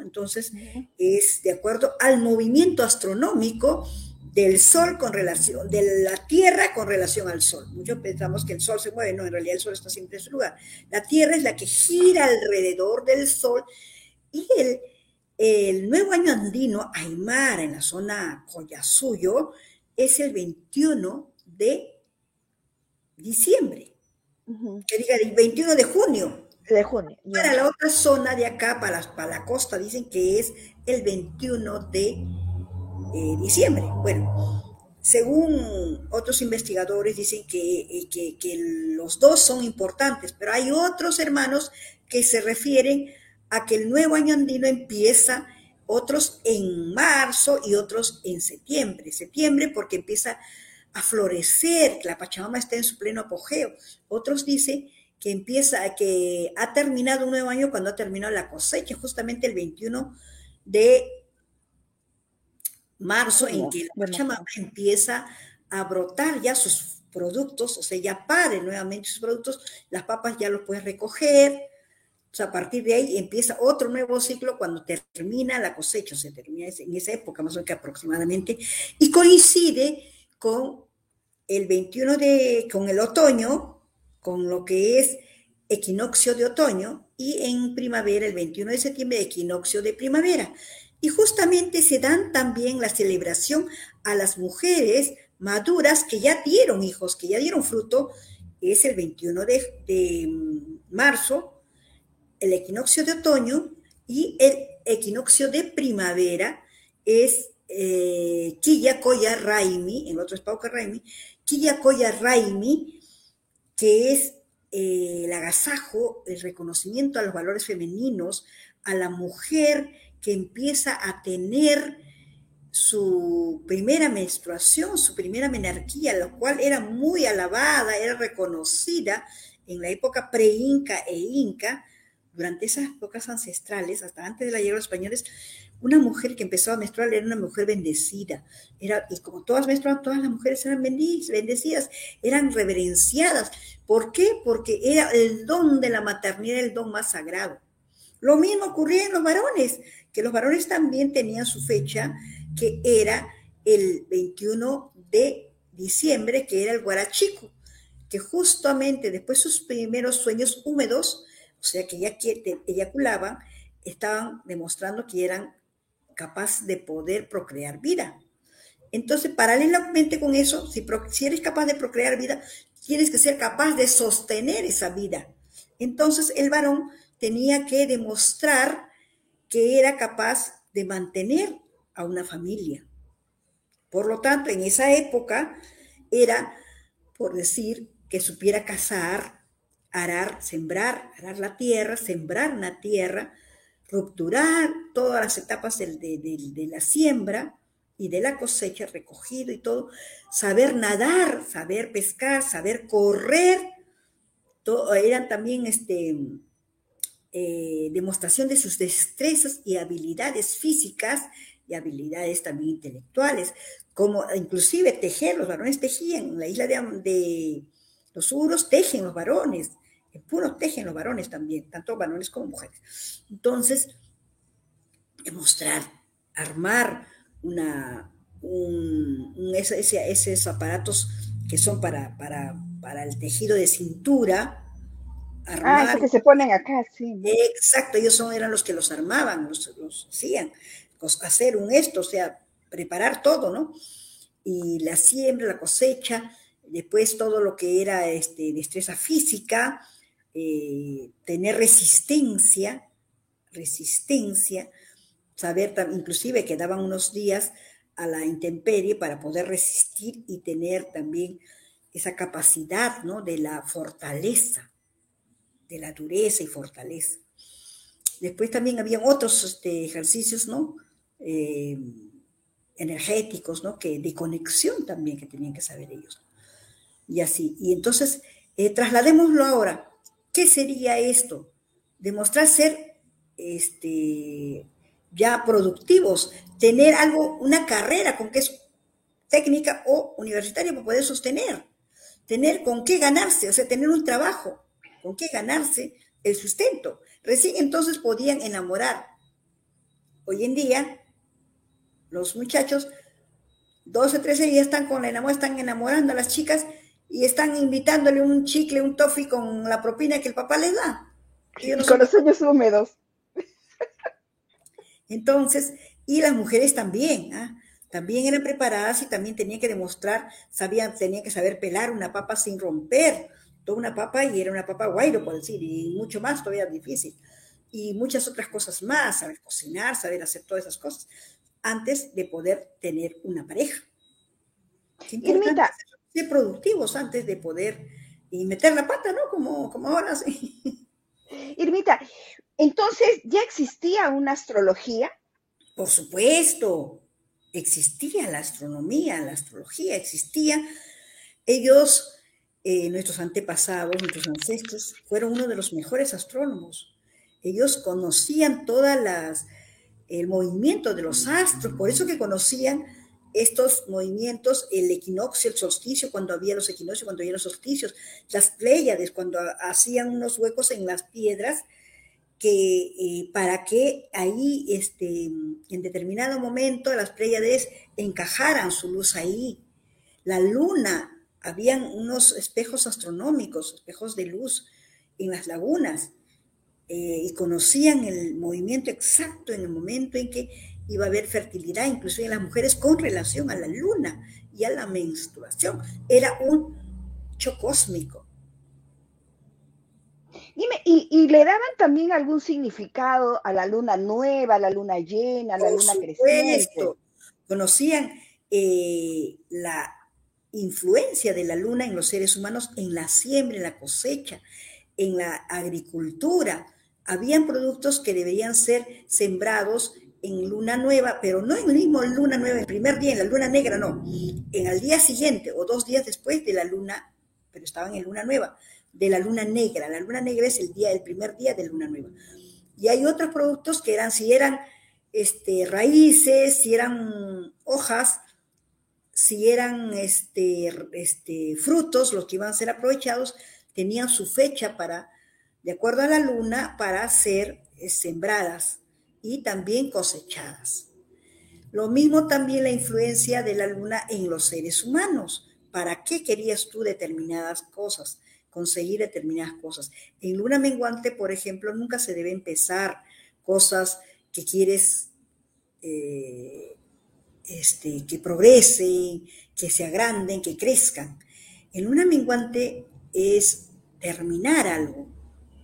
Entonces, es de acuerdo al movimiento astronómico del Sol con relación, de la Tierra con relación al Sol. Muchos pensamos que el Sol se mueve, no, en realidad el Sol está siempre en su lugar. La Tierra es la que gira alrededor del Sol y el, el nuevo año andino, Aymara, en la zona Collasuyo, es el 21 de diciembre. Que diga, el 21 de junio. De junio. Para la otra zona de acá, para para la costa, dicen que es el 21 de eh, diciembre. Bueno, según otros investigadores dicen eh, que, que, los dos son importantes, pero hay otros hermanos que se refieren a que el nuevo año andino empieza, otros en marzo y otros en septiembre. Septiembre porque empieza a florecer, la Pachamama está en su pleno apogeo. Otros dicen que empieza, que ha terminado un nuevo año cuando ha terminado la cosecha, justamente el 21 de marzo, en que la Pachamama empieza a brotar ya sus productos, o sea, ya pare nuevamente sus productos, las papas ya los puedes recoger, sea, a partir de ahí empieza otro nuevo ciclo cuando termina la cosecha, se termina en esa época más o menos aproximadamente, y coincide con el 21 de, con el otoño, con lo que es equinoccio de otoño, y en primavera, el 21 de septiembre, equinoccio de primavera. Y justamente se dan también la celebración a las mujeres maduras que ya dieron hijos, que ya dieron fruto, es el 21 de, mm, marzo, el equinoccio de otoño y el equinoccio de primavera es eh, Raimi, en otro es Pauca Raimi, Koya Raimi, que es eh, el agasajo, el reconocimiento a los valores femeninos, a la mujer que empieza a tener su primera menstruación, su primera menarquía, la cual era muy alabada, era reconocida en la época pre-inca e inca, durante esas épocas ancestrales, hasta antes de la llegada de los españoles, una mujer que empezó a menstruar era una mujer bendecida. Era, y como todas menstruaban, todas las mujeres eran bendecidas, eran reverenciadas. ¿Por qué? Porque era el don de la maternidad, el don más sagrado. Lo mismo ocurría en los varones que los varones también tenían su fecha, que era el 21 de diciembre, que era el guarachico, que justamente después sus primeros sueños húmedos, o sea que ya eyaculaban, estaban demostrando que eran capaces de poder procrear vida. Entonces, paralelamente con eso, si, si eres capaz de procrear vida, tienes que ser capaz de sostener esa vida. Entonces, el varón tenía que demostrar que era capaz de mantener a una familia. Por lo tanto, en esa época era, por decir, que supiera cazar, arar, sembrar, arar la tierra, sembrar la tierra, rupturar todas las etapas de, la siembra, y de la cosecha recogido y todo, saber nadar, saber pescar, saber correr, todo, eran también este, eh, demostración de sus destrezas y habilidades físicas y habilidades también intelectuales, como inclusive tejer, los varones tejían, en la isla de, de los suros tejen los varones, en puro tejen los varones también, tanto varones como mujeres. Entonces, demostrar, armar una, un, esos aparatos que son para, para, para el tejido de cintura, Armar. Ah, que se ponen acá, sí. Exacto, ellos son, eran los que los armaban, los, los hacían, hacer un esto, o sea, preparar todo, ¿no? Y la siembra, la cosecha, después todo lo que era este, destreza física, eh, tener resistencia, resistencia, saber, inclusive que daban unos días a la intemperie para poder resistir y tener también esa capacidad, ¿no? De la fortaleza, de la dureza y fortaleza. Después también habían otros este, ejercicios, ¿no? Eh, energéticos, ¿no? Que de conexión también que tenían que saber ellos. Y así. Y entonces, eh, trasladémoslo ahora. ¿Qué sería esto? Demostrar ser este, ya productivos, tener algo, una carrera con que es técnica o universitaria para poder sostener, tener con qué ganarse, o sea, tener un trabajo, con qué ganarse el sustento. Recién entonces podían enamorar. Hoy en día, los muchachos, 12, 13 días están con la enamorada, están enamorando a las chicas y están invitándole un chicle, un toffee con la propina que el papá les da. Y, con los sueños húmedos. Entonces, y las mujeres también, ¿ah? también eran preparadas y también tenían que demostrar, sabían, tenían que saber pelar una papa sin romper, toda una papa y era una papa guairo, por decir, y mucho más todavía difícil. Y muchas otras cosas más, saber cocinar, saber hacer todas esas cosas, antes de poder tener una pareja. Ser productivos antes de poder y meter la pata, ¿no? Como, como ahora sí. Irmita, entonces, ¿ya existía una astrología? Por supuesto, existía la astronomía, la astrología existía. Ellos, eh, nuestros antepasados, nuestros ancestros, fueron uno de los mejores astrónomos. Ellos conocían todas las el movimiento de los astros, por eso que conocían estos movimientos, el equinoccio, el solsticio, cuando había los equinoccios, cuando había los solsticios, las pléyades, cuando hacían unos huecos en las piedras, que eh, para que ahí, este, en determinado momento, las Pléyades encajaran su luz ahí. La luna, habían unos espejos astronómicos, espejos de luz en las lagunas, eh, y conocían el movimiento exacto en el momento en que iba a haber fertilidad, incluso en las mujeres con relación a la luna y a la menstruación. Era un hecho cósmico. Dime, ¿y, le daban también algún significado a la luna nueva, a la luna llena, a la luna creciente? Conocían eh, la influencia de la luna en los seres humanos, en la siembra, en la cosecha, en la agricultura. Habían productos que deberían ser sembrados en luna nueva, pero no en el mismo luna nueva, el primer día, en la luna negra, no, en el día siguiente o dos días después de la luna, pero estaban en luna nueva de la luna negra. La luna negra es el día, el primer día de luna nueva. Y hay otros productos que eran, si eran este, raíces, si eran hojas, si eran este, este, frutos, los que iban a ser aprovechados, tenían su fecha para, de acuerdo a la luna, para ser eh, sembradas y también cosechadas. Lo mismo también la influencia de la luna en los seres humanos. ¿Para qué querías tú determinadas cosas? conseguir determinadas cosas. En luna menguante, por ejemplo, nunca se debe empezar cosas que quieres eh, este, que progresen, que se agranden, que crezcan. En luna menguante es terminar algo,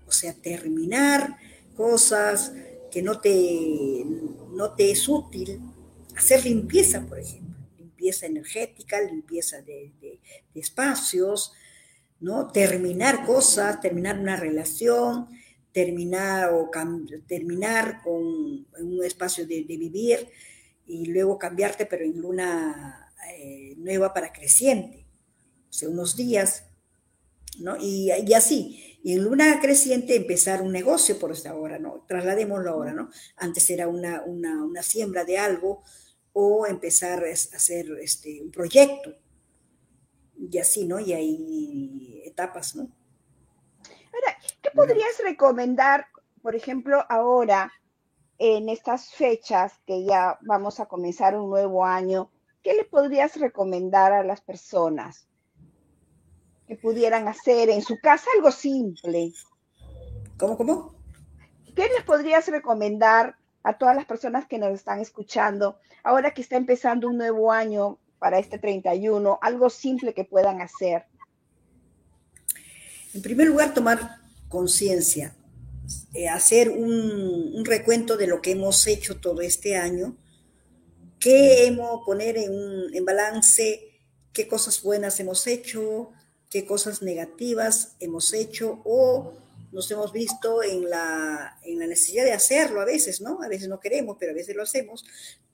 o sea, terminar cosas que no te, no te es útil, hacer limpieza, por ejemplo, limpieza energética, limpieza de espacios, ¿no? Terminar cosas, terminar una relación, terminar o terminar con un espacio de, vivir y luego cambiarte, pero en luna eh, nueva para creciente, unos días, ¿no? Y, y, así, y en luna creciente empezar un negocio por esta hora, ¿no? Trasladémoslo ahora, ¿no? Antes era una, una, una siembra de algo o empezar a hacer este, un proyecto, y así, ¿no? Y hay etapas, ¿no? Ahora, ¿qué podrías recomendar, por ejemplo, ahora, en estas fechas que ya vamos a comenzar un nuevo año? ¿Qué le podrías recomendar a las personas que pudieran hacer en su casa algo simple? ¿Cómo, cómo? ¿Qué les podrías recomendar a todas las personas que nos están escuchando ahora que está empezando un nuevo año para este 31, algo simple que puedan hacer? En primer lugar, tomar conciencia, eh, hacer un, un, recuento de lo que hemos hecho todo este año, qué hemos poner en, en balance, qué cosas buenas hemos hecho, qué cosas negativas hemos hecho o nos hemos visto en la, en la necesidad de hacerlo a veces, ¿no? A veces no queremos, pero a veces lo hacemos.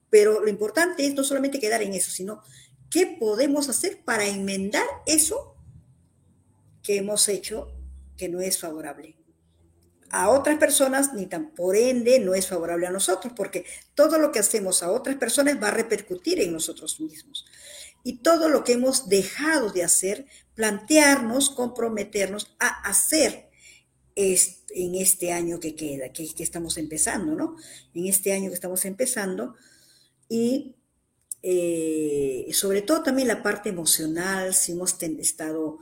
Pero lo importante es no solamente quedar en eso, sino qué podemos hacer para enmendar eso que hemos hecho que no es favorable. A otras personas, ni tan por ende, no es favorable a nosotros, porque todo lo que hacemos a otras personas va a repercutir en nosotros mismos. Y todo lo que hemos dejado de hacer, plantearnos, comprometernos a hacer en este año que queda, que, que estamos empezando, ¿no? En este año que estamos empezando. Y eh, sobre todo también la parte emocional, si hemos estado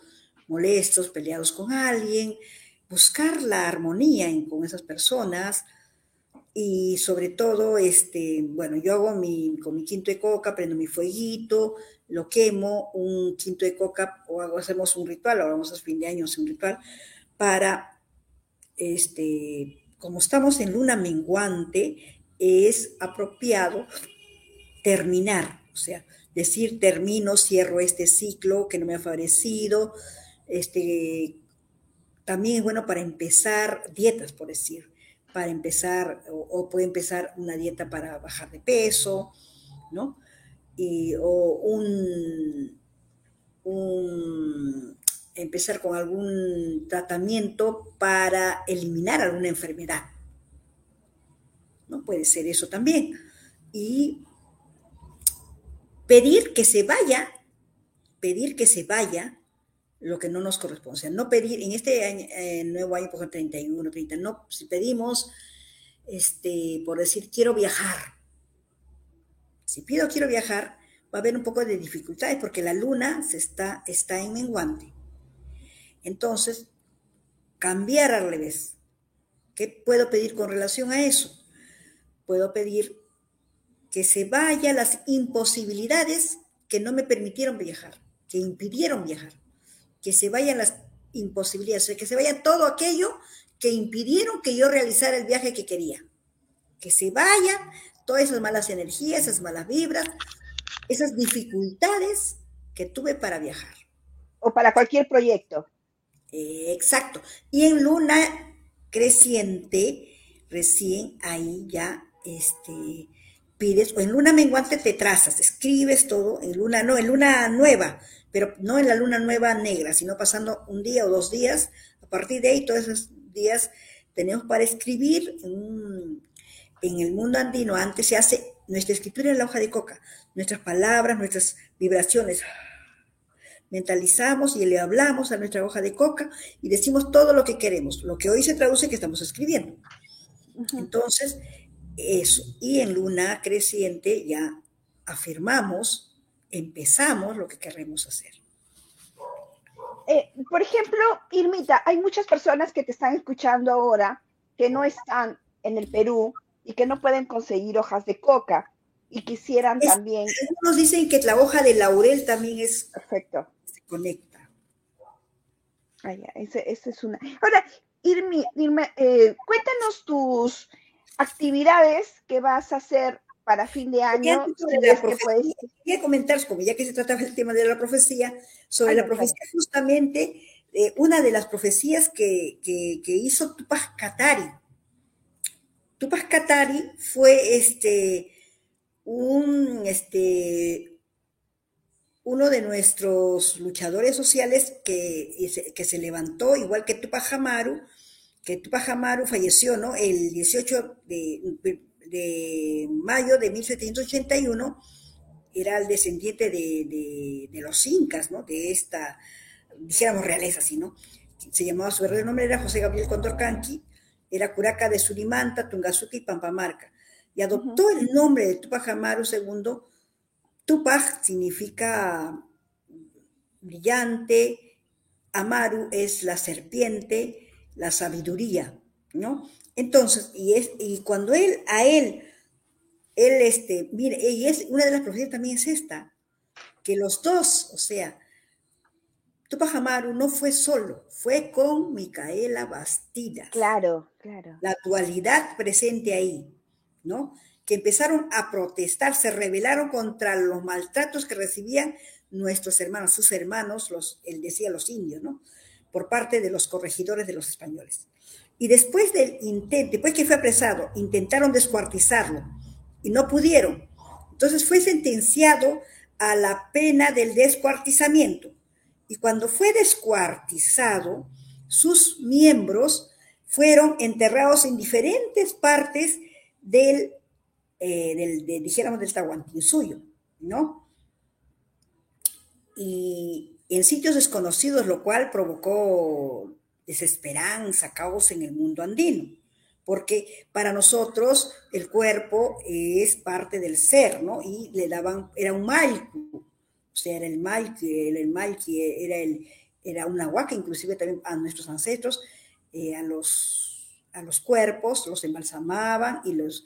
molestos, peleados con alguien, buscar la armonía con esas personas y sobre todo, este, bueno, yo hago mi, con mi quinto de coca, prendo mi fueguito, lo quemo, un quinto de coca, o hacemos un ritual, ahora vamos a fin de año, un ritual, para, este, como estamos en luna menguante, es apropiado terminar, o sea, decir termino, cierro este ciclo que no me ha favorecido, este, también es bueno para empezar dietas, por decir, para empezar, o, o puede empezar una dieta para bajar de peso, ¿no? Y, o un, empezar con algún tratamiento para eliminar alguna enfermedad. ¿No? Puede ser eso también. Y pedir que se vaya, pedir que se vaya lo que no nos corresponde. O sea, no pedir, en este año, eh, nuevo año, por ejemplo, 31, 30, no, si pedimos, este, por decir, quiero viajar. Si pido quiero viajar, va a haber un poco de dificultades porque la luna se está, está en menguante. Entonces, cambiar al revés. ¿Qué puedo pedir con relación a eso? Puedo pedir que se vayan las imposibilidades que no me permitieron viajar, que impidieron viajar, que se vayan las imposibilidades, que se vaya todo aquello que impidieron que yo realizara el viaje que quería, que se vayan todas esas malas energías, esas malas vibras, esas dificultades que tuve para viajar. O para cualquier proyecto. Eh, exacto. Y en luna creciente, recién ahí ya, este, pides, o en luna menguante te trazas, escribes todo, en luna, no, en luna nueva, pero no en la luna nueva negra, sino pasando un día o dos días, a partir de ahí, todos esos días tenemos para escribir en, en el mundo andino, antes se hace nuestra escritura en la hoja de coca, nuestras palabras, nuestras vibraciones, mentalizamos y le hablamos a nuestra hoja de coca y decimos todo lo que queremos, lo que hoy se traduce que estamos escribiendo. Entonces, eso. Y en luna creciente ya afirmamos, empezamos lo que queremos hacer. Eh, por ejemplo, Irmita, hay muchas personas que te están escuchando ahora que no están en el Perú y que no pueden conseguir hojas de coca y quisieran es, también. Algunos dicen que la hoja de laurel también es. Perfecto. Se conecta. Ah, ya, ese, ese es una. Ahora, Irmi, Irma, eh, cuéntanos tus actividades que vas a hacer para fin de año. De puedes... Quería comentar, como ya que se trataba el tema de la profecía, sobre Ay, la profecía, claro. justamente eh, una de las profecías que, que, que hizo Tupac Katari. Tupac Katari fue este, un, este, uno de nuestros luchadores sociales que, que se levantó, igual que Tupac Amaru, que Tupac Amaru falleció ¿no? el 18 de, de mayo de 1781, era el descendiente de, de, los incas, ¿no? De esta, dijéramos realeza así, ¿no? Se llamaba, su verdadero nombre era José Gabriel Condorcanqui, era curaca de Surimanta, Tungazuca y Pampamarca, y adoptó el nombre de Tupac Amaru II. Tupac significa brillante, Amaru es la serpiente, la sabiduría, ¿no? Entonces, y, es, y cuando él, a él, él, este, mire, y es, una de las profecías también es esta, que los dos, o sea, Tupac Amaru no fue solo, fue con Micaela Bastidas. Claro, claro. La dualidad presente ahí, ¿no? Que empezaron a protestar, se rebelaron contra los maltratos que recibían nuestros hermanos, sus hermanos, los, él decía los indios, ¿no? Por parte de los corregidores de los españoles. Y después del intento, después que fue apresado, intentaron descuartizarlo y no pudieron. Entonces fue sentenciado a la pena del descuartizamiento. Y cuando fue descuartizado, sus miembros fueron enterrados en diferentes partes del, eh, del de, dijéramos, del Tahuantinsuyo, ¿no? Y en sitios desconocidos, lo cual provocó desesperanza, caos en el mundo andino, porque para nosotros el cuerpo es parte del ser, ¿no? Y le daban, era un malcu, o sea, era el malqui, el, el era, el, era una huaca, inclusive también a nuestros ancestros, eh, a, los, a los cuerpos los embalsamaban y los,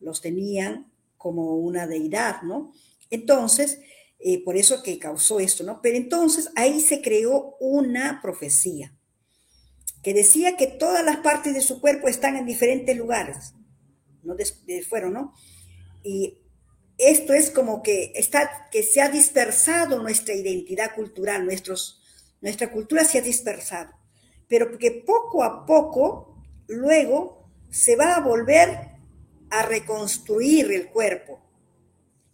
los tenían como una deidad, ¿no? Entonces, eh, por eso que causó esto, ¿no? Pero entonces ahí se creó una profecía que decía que todas las partes de su cuerpo están en diferentes lugares, ¿no? fueron, ¿no? Y esto es como que, está, que se ha dispersado nuestra identidad cultural, nuestros, nuestra cultura se ha dispersado, pero que poco a poco, luego, se va a volver a reconstruir el cuerpo,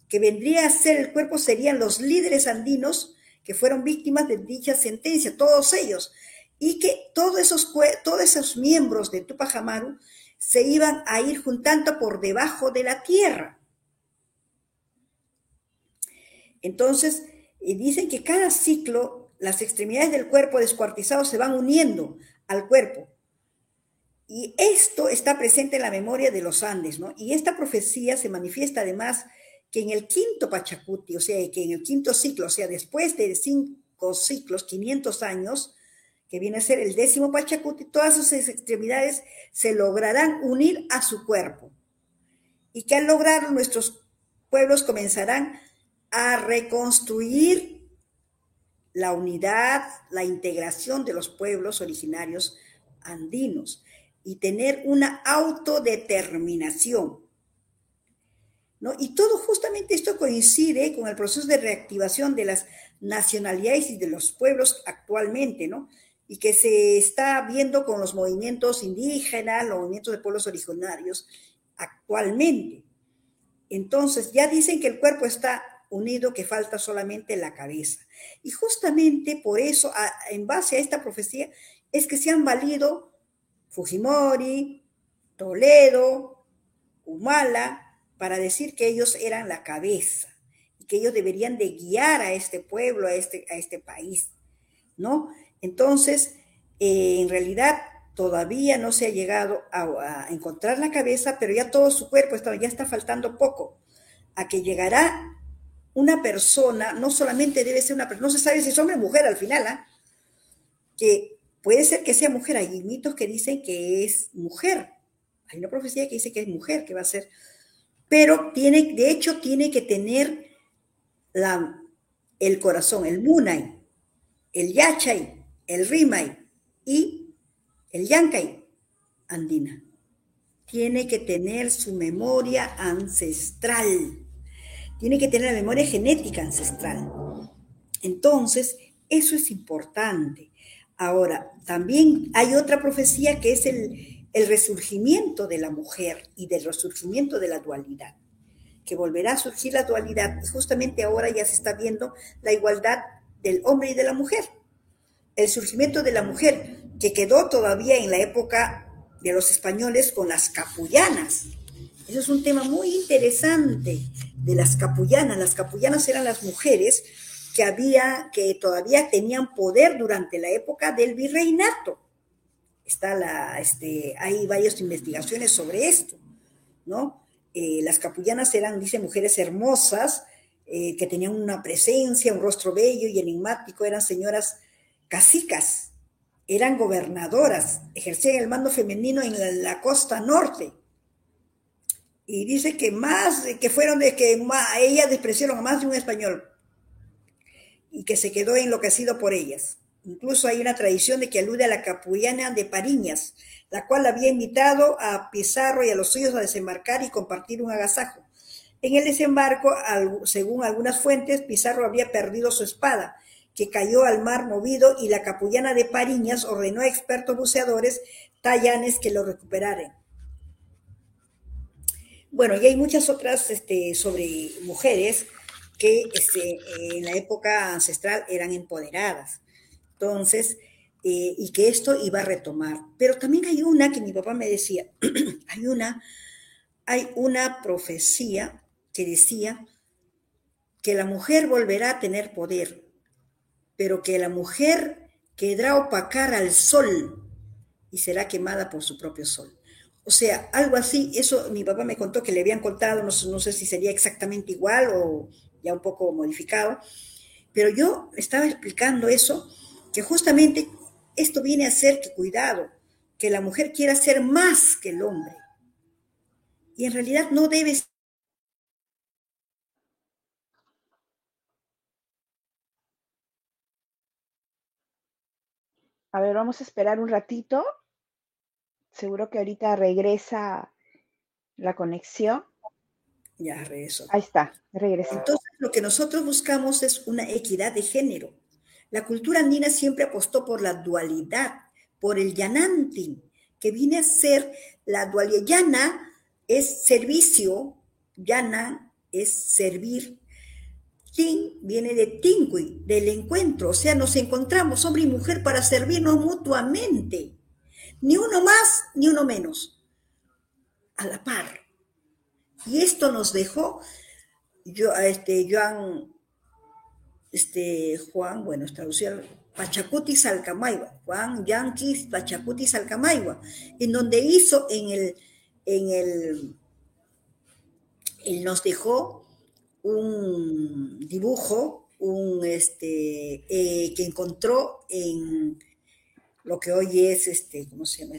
que vendría a ser el cuerpo, serían los líderes andinos que fueron víctimas de dicha sentencia, todos ellos, y que todos esos, todos esos miembros de Tupac Amaru se iban a ir juntando por debajo de la tierra. Entonces, dicen que cada ciclo, las extremidades del cuerpo descuartizado se van uniendo al cuerpo. Y esto está presente en la memoria de los Andes, ¿no? Y esta profecía se manifiesta además que en el quinto Pachacuti, o sea, que en el quinto ciclo, o sea, después de cinco ciclos, 500 años, que viene a ser el décimo Pachacuti, todas sus extremidades se lograrán unir a su cuerpo. Y que al lograrlo nuestros pueblos comenzarán a reconstruir la unidad, la integración de los pueblos originarios andinos y tener una autodeterminación. ¿no? Y todo justamente esto coincide con el proceso de reactivación de las nacionalidades y de los pueblos actualmente, ¿no? y que se está viendo con los movimientos indígenas, los movimientos de pueblos originarios actualmente. Entonces, ya dicen que el cuerpo está unido, que falta solamente la cabeza. Y justamente por eso, en base a esta profecía, es que se han valido Fujimori, Toledo, Humala, para decir que ellos eran la cabeza y que ellos deberían de guiar a este pueblo, a este, a este país, ¿no? Entonces, eh, en realidad todavía no se ha llegado a, encontrar la cabeza, pero ya todo su cuerpo está, ya está faltando poco, a que llegará una persona, no solamente debe ser una persona, no se sabe si es hombre o mujer al final, ¿ah? que puede ser que sea mujer, hay mitos que dicen que es mujer, hay una profecía que dice que es mujer, que va a ser, pero tiene, de hecho tiene que tener la, el corazón, el munay, el yachay, el Rimay y el Yankay andina. Tiene que tener su memoria ancestral, tiene que tener la memoria genética ancestral. Entonces, eso es importante. Ahora, también hay otra profecía que es el, resurgimiento de la mujer y del resurgimiento de la dualidad, que volverá a surgir la dualidad justamente ahora ya se está viendo la igualdad del hombre y de la mujer. El surgimiento de la mujer, que quedó todavía en la época de los españoles con las capullanas. Eso es un tema muy interesante de las capullanas. Las capullanas eran las mujeres que había, que todavía tenían poder durante la época del virreinato. Está la, este, hay varias investigaciones sobre esto, ¿no? Eh, las capullanas eran, dice, mujeres hermosas, eh, que tenían una presencia, un rostro bello y enigmático, eran señoras casicas, eran gobernadoras, ejercían el mando femenino en la, costa norte. Y dice que más, que fueron de que más, ellas despreciaron a más de un español y que se quedó enloquecido por ellas. Incluso hay una tradición de que alude a la capullana de Pariñas, la cual había invitado a Pizarro y a los suyos a desembarcar y compartir un agasajo. En el desembarco, según algunas fuentes, Pizarro había perdido su espada, que cayó al mar movido y la capullana de Pariñas ordenó a expertos buceadores tallanes que lo recuperaran. Bueno, y hay muchas otras este, sobre mujeres que este, en la época ancestral eran empoderadas. Entonces, eh, y que esto iba a retomar. Pero también hay una que mi papá me decía, hay una, hay una profecía que decía que la mujer volverá a tener poder, pero que la mujer quedará opacar al sol y será quemada por su propio sol. O sea, algo así, eso mi papá me contó que le habían contado, no, no sé si sería exactamente igual o ya un poco modificado, pero yo estaba explicando eso, que justamente esto viene a ser que cuidado, que la mujer quiera ser más que el hombre. Y en realidad no debe A ver, vamos a esperar un ratito. Seguro que ahorita regresa la conexión. Ya regresó. Ahí está, regresa. Entonces, lo que nosotros buscamos es una equidad de género. La cultura andina siempre apostó por la dualidad, por el yanantin, que viene a ser la dualidad. Yana es servicio, yana es servir. Tin viene de tingui, del encuentro, o sea, nos encontramos hombre y mujer para servirnos mutuamente. Ni uno más, ni uno menos. A la par. Y esto nos dejó, yo, este, Joan, este, Juan, bueno, traducción, Pachacuti Salcamayua, Juan Yanquis Pachacuti Salcamayua, en donde hizo en el, en el, él nos dejó un dibujo, un, este, eh, que encontró en lo que hoy es, este, ¿cómo se llama?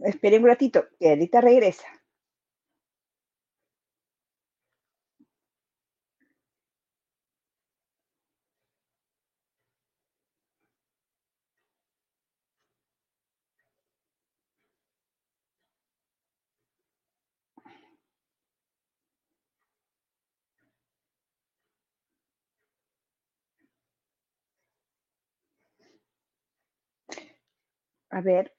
Esperen un ratito, que ahorita regresa. A ver,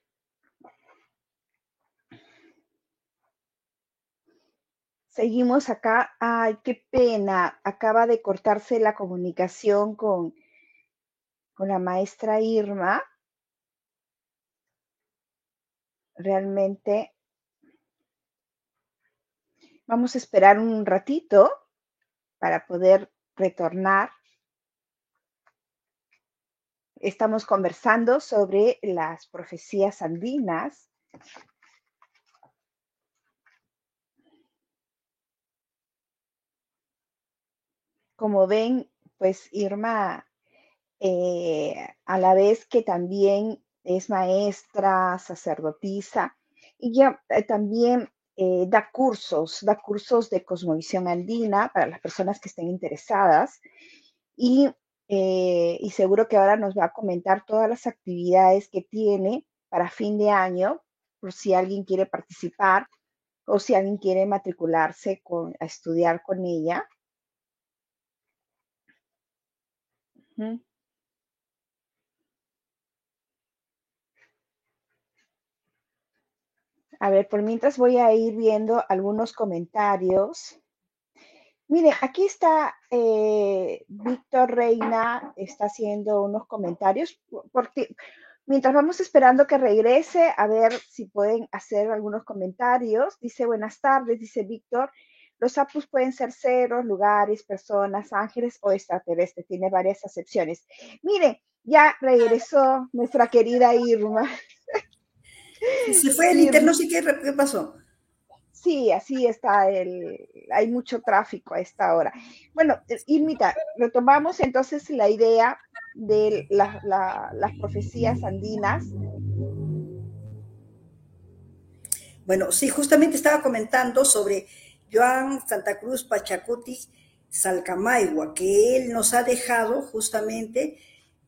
Seguimos acá. Ay, qué pena. Acaba de cortarse la comunicación con, con la maestra Irma. Realmente vamos a esperar un ratito para poder retornar. Estamos conversando sobre las profecías andinas como ven, pues Irma, eh, a la vez que también es maestra, sacerdotisa, y ya eh, también eh, da cursos, da cursos de cosmovisión andina para las personas que estén interesadas. Y, y seguro que ahora nos va a comentar todas las actividades que tiene para fin de año por si alguien quiere participar o si alguien quiere matricularse con, a estudiar con ella. A ver, por mientras voy a ir viendo algunos comentarios. Mire, aquí está eh, Víctor Reina, está haciendo unos comentarios, porque mientras vamos esperando que regrese, a ver si pueden hacer algunos comentarios. Dice, buenas tardes, dice Víctor. Los apus pueden ser ceros, lugares, personas, ángeles o extraterrestres. Tiene varias acepciones. Mire, ya regresó nuestra querida Irma. Se fue el internet, sí, ¿qué, ¿qué pasó? Sí, así está, el, hay mucho tráfico a esta hora. Bueno, Irmita, retomamos entonces la idea de las profecías andinas. Bueno, sí, justamente estaba comentando sobre Joan Santa Cruz Pachacuti Salcamaigua, que él nos ha dejado justamente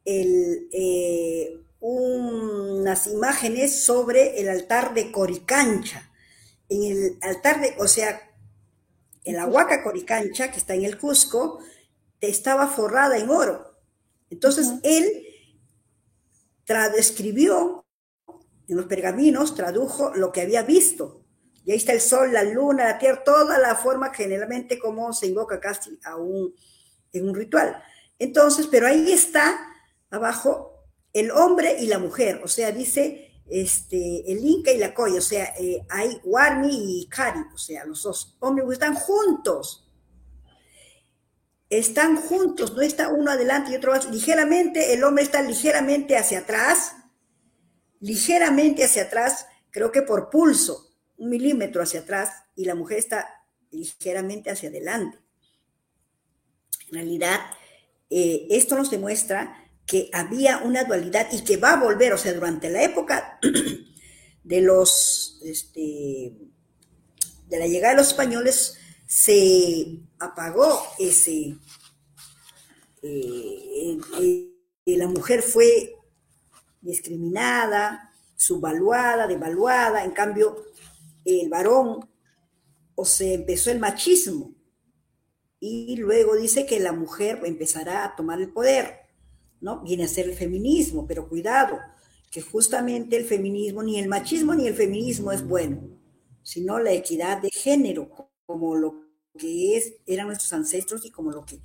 el, eh, unas imágenes sobre el altar de Coricancha. En el altar de, o sea, en la Huaca Coricancha, que está en el Cusco, estaba forrada en oro. Entonces él escribió en los pergaminos, tradujo lo que había visto. Y ahí está el sol, la luna, la tierra, toda la forma generalmente como se invoca casi a un, en un ritual. Entonces, pero ahí está abajo el hombre y la mujer, o sea, dice este, el Inca y la Coya, o sea, eh, hay Warmi y Kari, o sea, los dos hombres están juntos. Están juntos, no está uno adelante y otro atrás. Ligeramente, el hombre está ligeramente hacia atrás, ligeramente hacia atrás, creo que por pulso, un milímetro hacia atrás, y la mujer está ligeramente hacia adelante. En realidad, eh, esto nos demuestra que había una dualidad y que va a volver, o sea, durante la época de los, este, de la llegada de los españoles, se apagó ese, eh, eh, la mujer fue discriminada, subvaluada, devaluada, en cambio, el varón, o se empezó el machismo, y luego dice que la mujer empezará a tomar el poder ¿no? Viene a ser el feminismo, pero cuidado, que justamente el feminismo, ni el machismo ni el feminismo es bueno, sino la equidad de género, como lo que es, eran nuestros ancestros y como lo que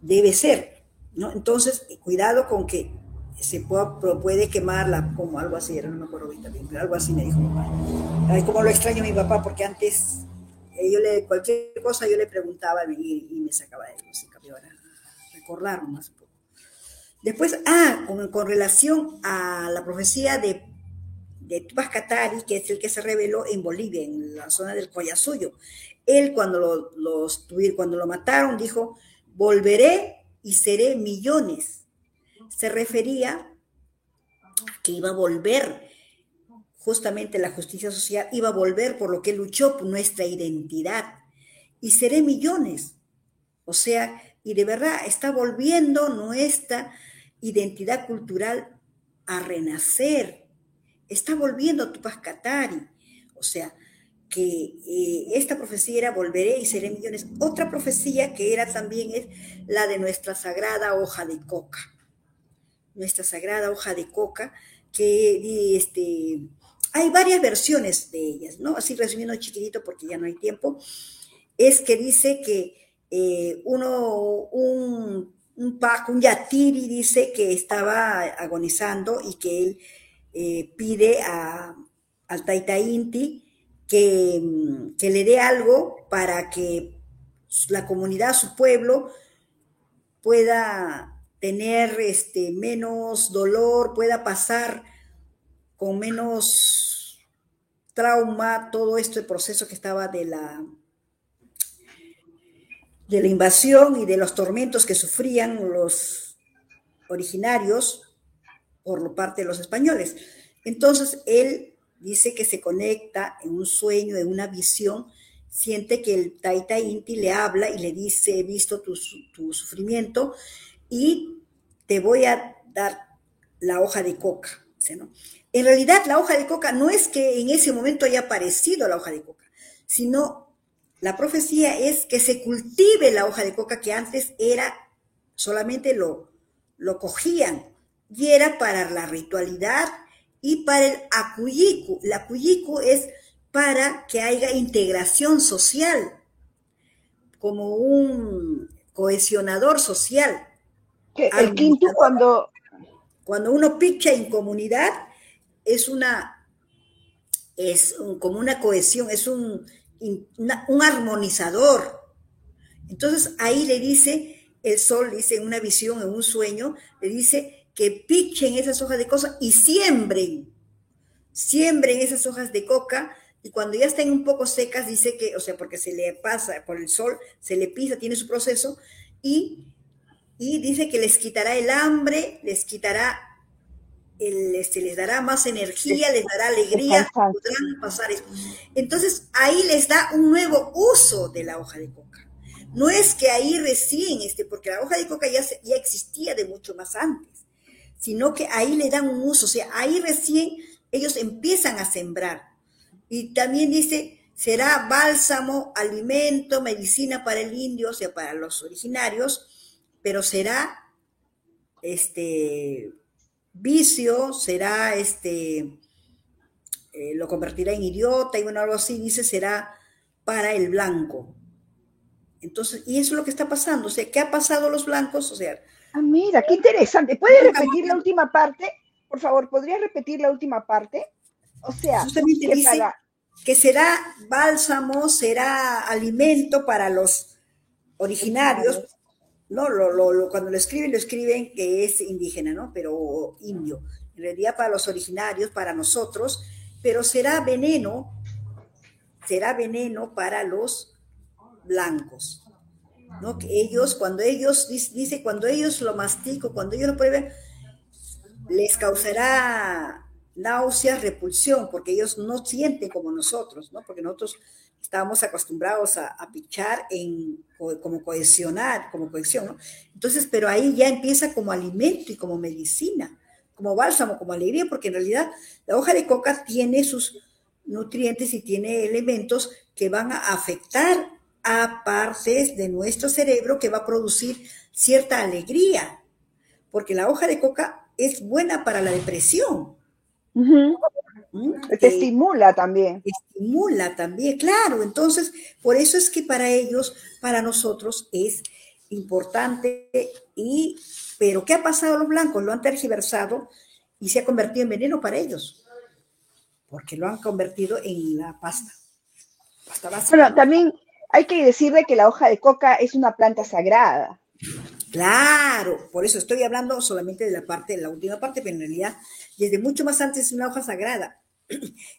debe ser, ¿no? Entonces, cuidado con que se pueda, puede quemarla, como algo así, era, no me acuerdo ahorita bien, pero algo así me dijo Ay, como lo extraño mi papá, porque antes eh, yo le, cualquier cosa yo le preguntaba y, me sacaba de música, pero ahora recordar más. Después, ah, con, relación a la profecía de, de Tupac Katari, que es el que se reveló en Bolivia, en la zona del Collasuyo. Él cuando lo, cuando lo mataron dijo, volveré y seré millones. Se refería a que iba a volver, justamente la justicia social iba a volver por lo que luchó, por nuestra identidad. Y seré millones. O sea, y de verdad está volviendo nuestra identidad cultural a renacer. Está volviendo Tupac Katari. O sea, que eh, esta profecía era volveré y seré millones. Otra profecía que era también es la de nuestra sagrada hoja de coca. Nuestra sagrada hoja de coca, que este, hay varias versiones de ellas, ¿no? Así resumiendo chiquitito porque ya no hay tiempo, es que dice que eh, uno, un un Paco, un Yatiri dice que estaba agonizando y que él eh, pide a, al Taita Inti que, mm, que, le dé algo para que la comunidad, su pueblo, pueda tener este, menos dolor, pueda pasar con menos trauma todo este proceso que estaba de la de la invasión y de los tormentos que sufrían los originarios por parte de los españoles. Entonces, él dice que se conecta en un sueño, en una visión, siente que el Taita Inti le habla y le dice, he visto tu, sufrimiento y te voy a dar la hoja de coca. En realidad, la hoja de coca no es que en ese momento haya aparecido la hoja de coca, sino la profecía es que se cultive la hoja de coca que antes era solamente lo, lo cogían y era para la ritualidad y para el acuyiku. El acuyiku es para que haya integración social, como un cohesionador social. el quinto cuando... Cuando uno picha en comunidad, es una, es como una cohesión, es un, un armonizador. Entonces ahí le dice, el sol dice en una visión, en un sueño, le dice que pichen esas hojas de coca y siembren, siembren esas hojas de coca y cuando ya estén un poco secas, dice que, o sea, porque se le pasa por el sol, se le pisa, tiene su proceso, y, y dice que les quitará el hambre, les quitará, el, este, les dará más energía, les dará alegría, podrán pasar eso. Entonces, ahí les da un nuevo uso de la hoja de coca. No es que ahí recién, este, porque la hoja de coca ya, ya existía de mucho más antes, sino que ahí le dan un uso, o sea, ahí recién ellos empiezan a sembrar y también dice, será bálsamo, alimento, medicina para el indio, o sea, para los originarios, pero será este vicio, será este, eh, lo convertirá en idiota y bueno, algo así, dice, será para el blanco. Entonces, y eso es lo que está pasando, o sea, ¿qué ha pasado a los blancos? O sea... Ah, mira, qué interesante. ¿Puedes repetir la última parte? Por favor, ¿podrías repetir la última parte? O sea, que será bálsamo, será alimento para los originarios, ¿no? Lo, cuando lo escriben, lo escriben que es indígena, ¿no? Pero indio. En realidad para los originarios, para nosotros, pero será veneno, será veneno para los blancos. ¿no? Que ellos, cuando ellos, dice, cuando ellos lo mastico, cuando ellos lo prueben, les causará náuseas, repulsión, porque ellos no sienten como nosotros, ¿no? Porque nosotros estábamos acostumbrados a, pichar en, como cohesionar, como cohesión, ¿no? Entonces, pero ahí ya empieza como alimento y como medicina, como bálsamo, como alegría, porque en realidad la hoja de coca tiene sus nutrientes y tiene elementos que van a afectar a partes de nuestro cerebro que va a producir cierta alegría, porque la hoja de coca es buena para la depresión, te estimula también. Estimula también, claro. Entonces, por eso es que para ellos, para nosotros es importante y, pero ¿qué ha pasado a los blancos? Lo han tergiversado y se ha convertido en veneno para ellos, porque lo han convertido en la pasta. pasta bueno, también hay que decirle que la hoja de coca es una planta sagrada. Claro, por eso estoy hablando solamente de la parte, de la última parte, pero en realidad desde mucho más antes es una hoja sagrada.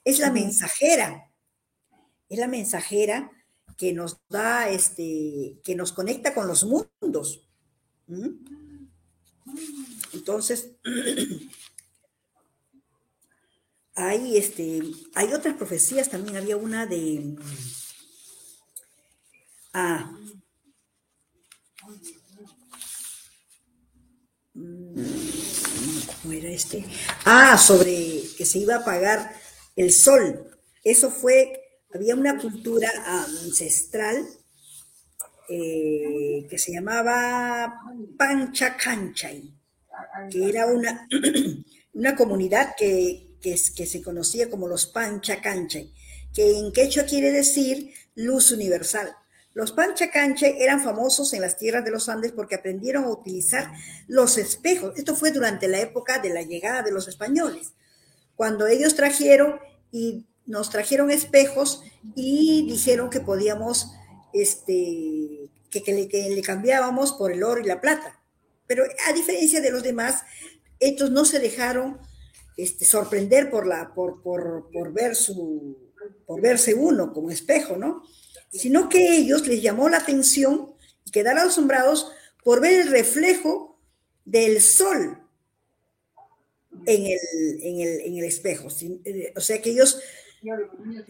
Es la mensajera, es la mensajera que nos da, este, que nos conecta con los mundos. Entonces, hay, este, hay otras profecías también, había una de... Ah, ¿cómo era este? Ah, sobre que se iba a apagar el sol. Eso fue, había una cultura ancestral eh, que se llamaba Panchacanchay, que era una, una comunidad que, que, se conocía como los Panchacanchay, que en quechua quiere decir luz universal. Los panchacanche eran famosos en las tierras de los Andes porque aprendieron a utilizar los espejos. Esto fue durante la época de la llegada de los españoles, cuando ellos trajeron y nos trajeron espejos y dijeron que podíamos, este, que, le, cambiábamos por el oro y la plata. Pero a diferencia de los demás, estos no se dejaron este, sorprender por, la, por, por, por, ver su, por verse uno como espejo, ¿no? sino que ellos les llamó la atención y quedaron asombrados por ver el reflejo del sol en el, espejo. Eh, o sea que ellos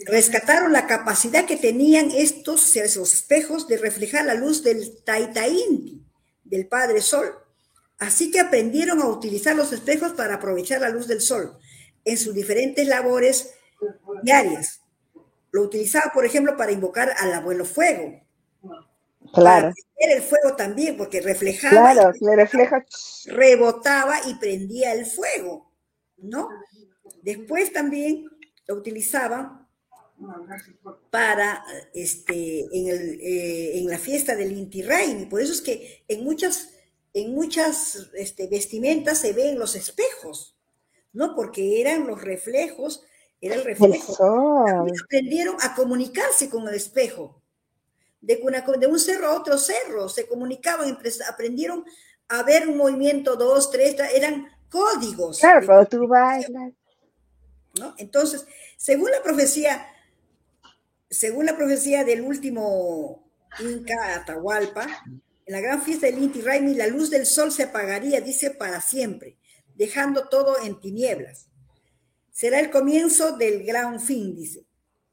rescataron la capacidad que tenían estos, esos espejos, de reflejar la luz del Taitaín, del Padre Sol. Así que aprendieron a utilizar los espejos para aprovechar la luz del sol en sus diferentes labores diarias. Lo utilizaba, por ejemplo, para invocar al abuelo fuego. Claro. Para el fuego también, porque reflejaba. Claro, le refleja. Rebotaba y prendía el fuego, ¿no? Después también lo utilizaba para este en, el, eh, en la fiesta del Inti Raymi. Por eso es que en muchas en muchas este, vestimentas se ven los espejos, ¿no? Porque eran los reflejos, era el reflejo. Aprendieron a comunicarse con el espejo. De, de un cerro a otro cerro, se comunicaban, aprendieron a ver un movimiento, dos, tres, eran códigos. Claro, pero tú bailas. ¿no? Entonces, según la profecía, según la profecía del último Inca Atahualpa, en la gran fiesta del Inti Raimi, la luz del sol se apagaría, dice, para siempre, dejando todo en tinieblas. Será el comienzo del gran fin, dice.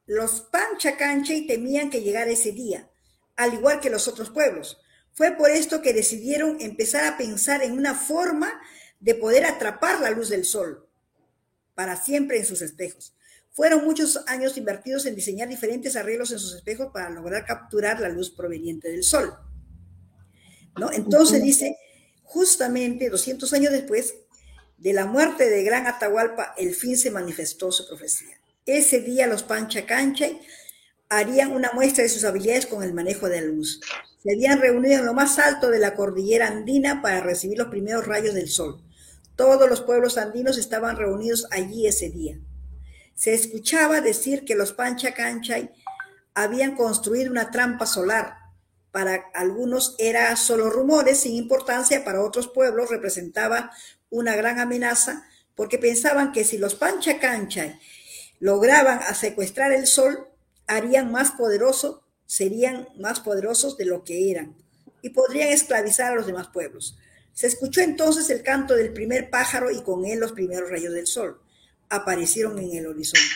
Los Panchacanche temían que llegara ese día, al igual que los otros pueblos. Fue por esto que decidieron empezar a pensar en una forma de poder atrapar la luz del sol para siempre en sus espejos. Fueron muchos años invertidos en diseñar diferentes arreglos en sus espejos para lograr capturar la luz proveniente del sol. ¿no? Entonces dice, justamente 200 años después de la muerte de Gran Atahualpa, el fin se manifestó su profecía. Ese día los Pancha Cancha harían una muestra de sus habilidades con el manejo de la luz. Se habían reunido en lo más alto de la cordillera andina para recibir los primeros rayos del sol. Todos los pueblos andinos estaban reunidos allí ese día. Se escuchaba decir que los Pancha Canchay habían construido una trampa solar para algunos era solo rumores sin importancia, para otros pueblos representaba una gran amenaza porque pensaban que si los Pancha Cancha lograban a secuestrar el sol, harían más poderoso, serían más poderosos de lo que eran y podrían esclavizar a los demás pueblos. Se escuchó entonces el canto del primer pájaro y con él los primeros rayos del sol. Aparecieron en el horizonte,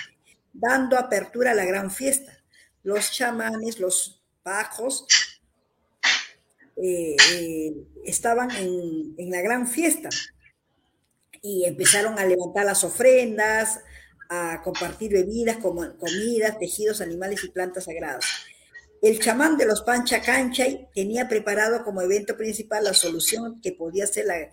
dando apertura a la gran fiesta. Los chamanes, los bajos, eh, eh, estaban en, la gran fiesta y empezaron a levantar las ofrendas, a compartir bebidas, como, comidas, tejidos, animales y plantas sagradas. El chamán de los Pancha Canchay tenía preparado como evento principal la solución que podía ser la,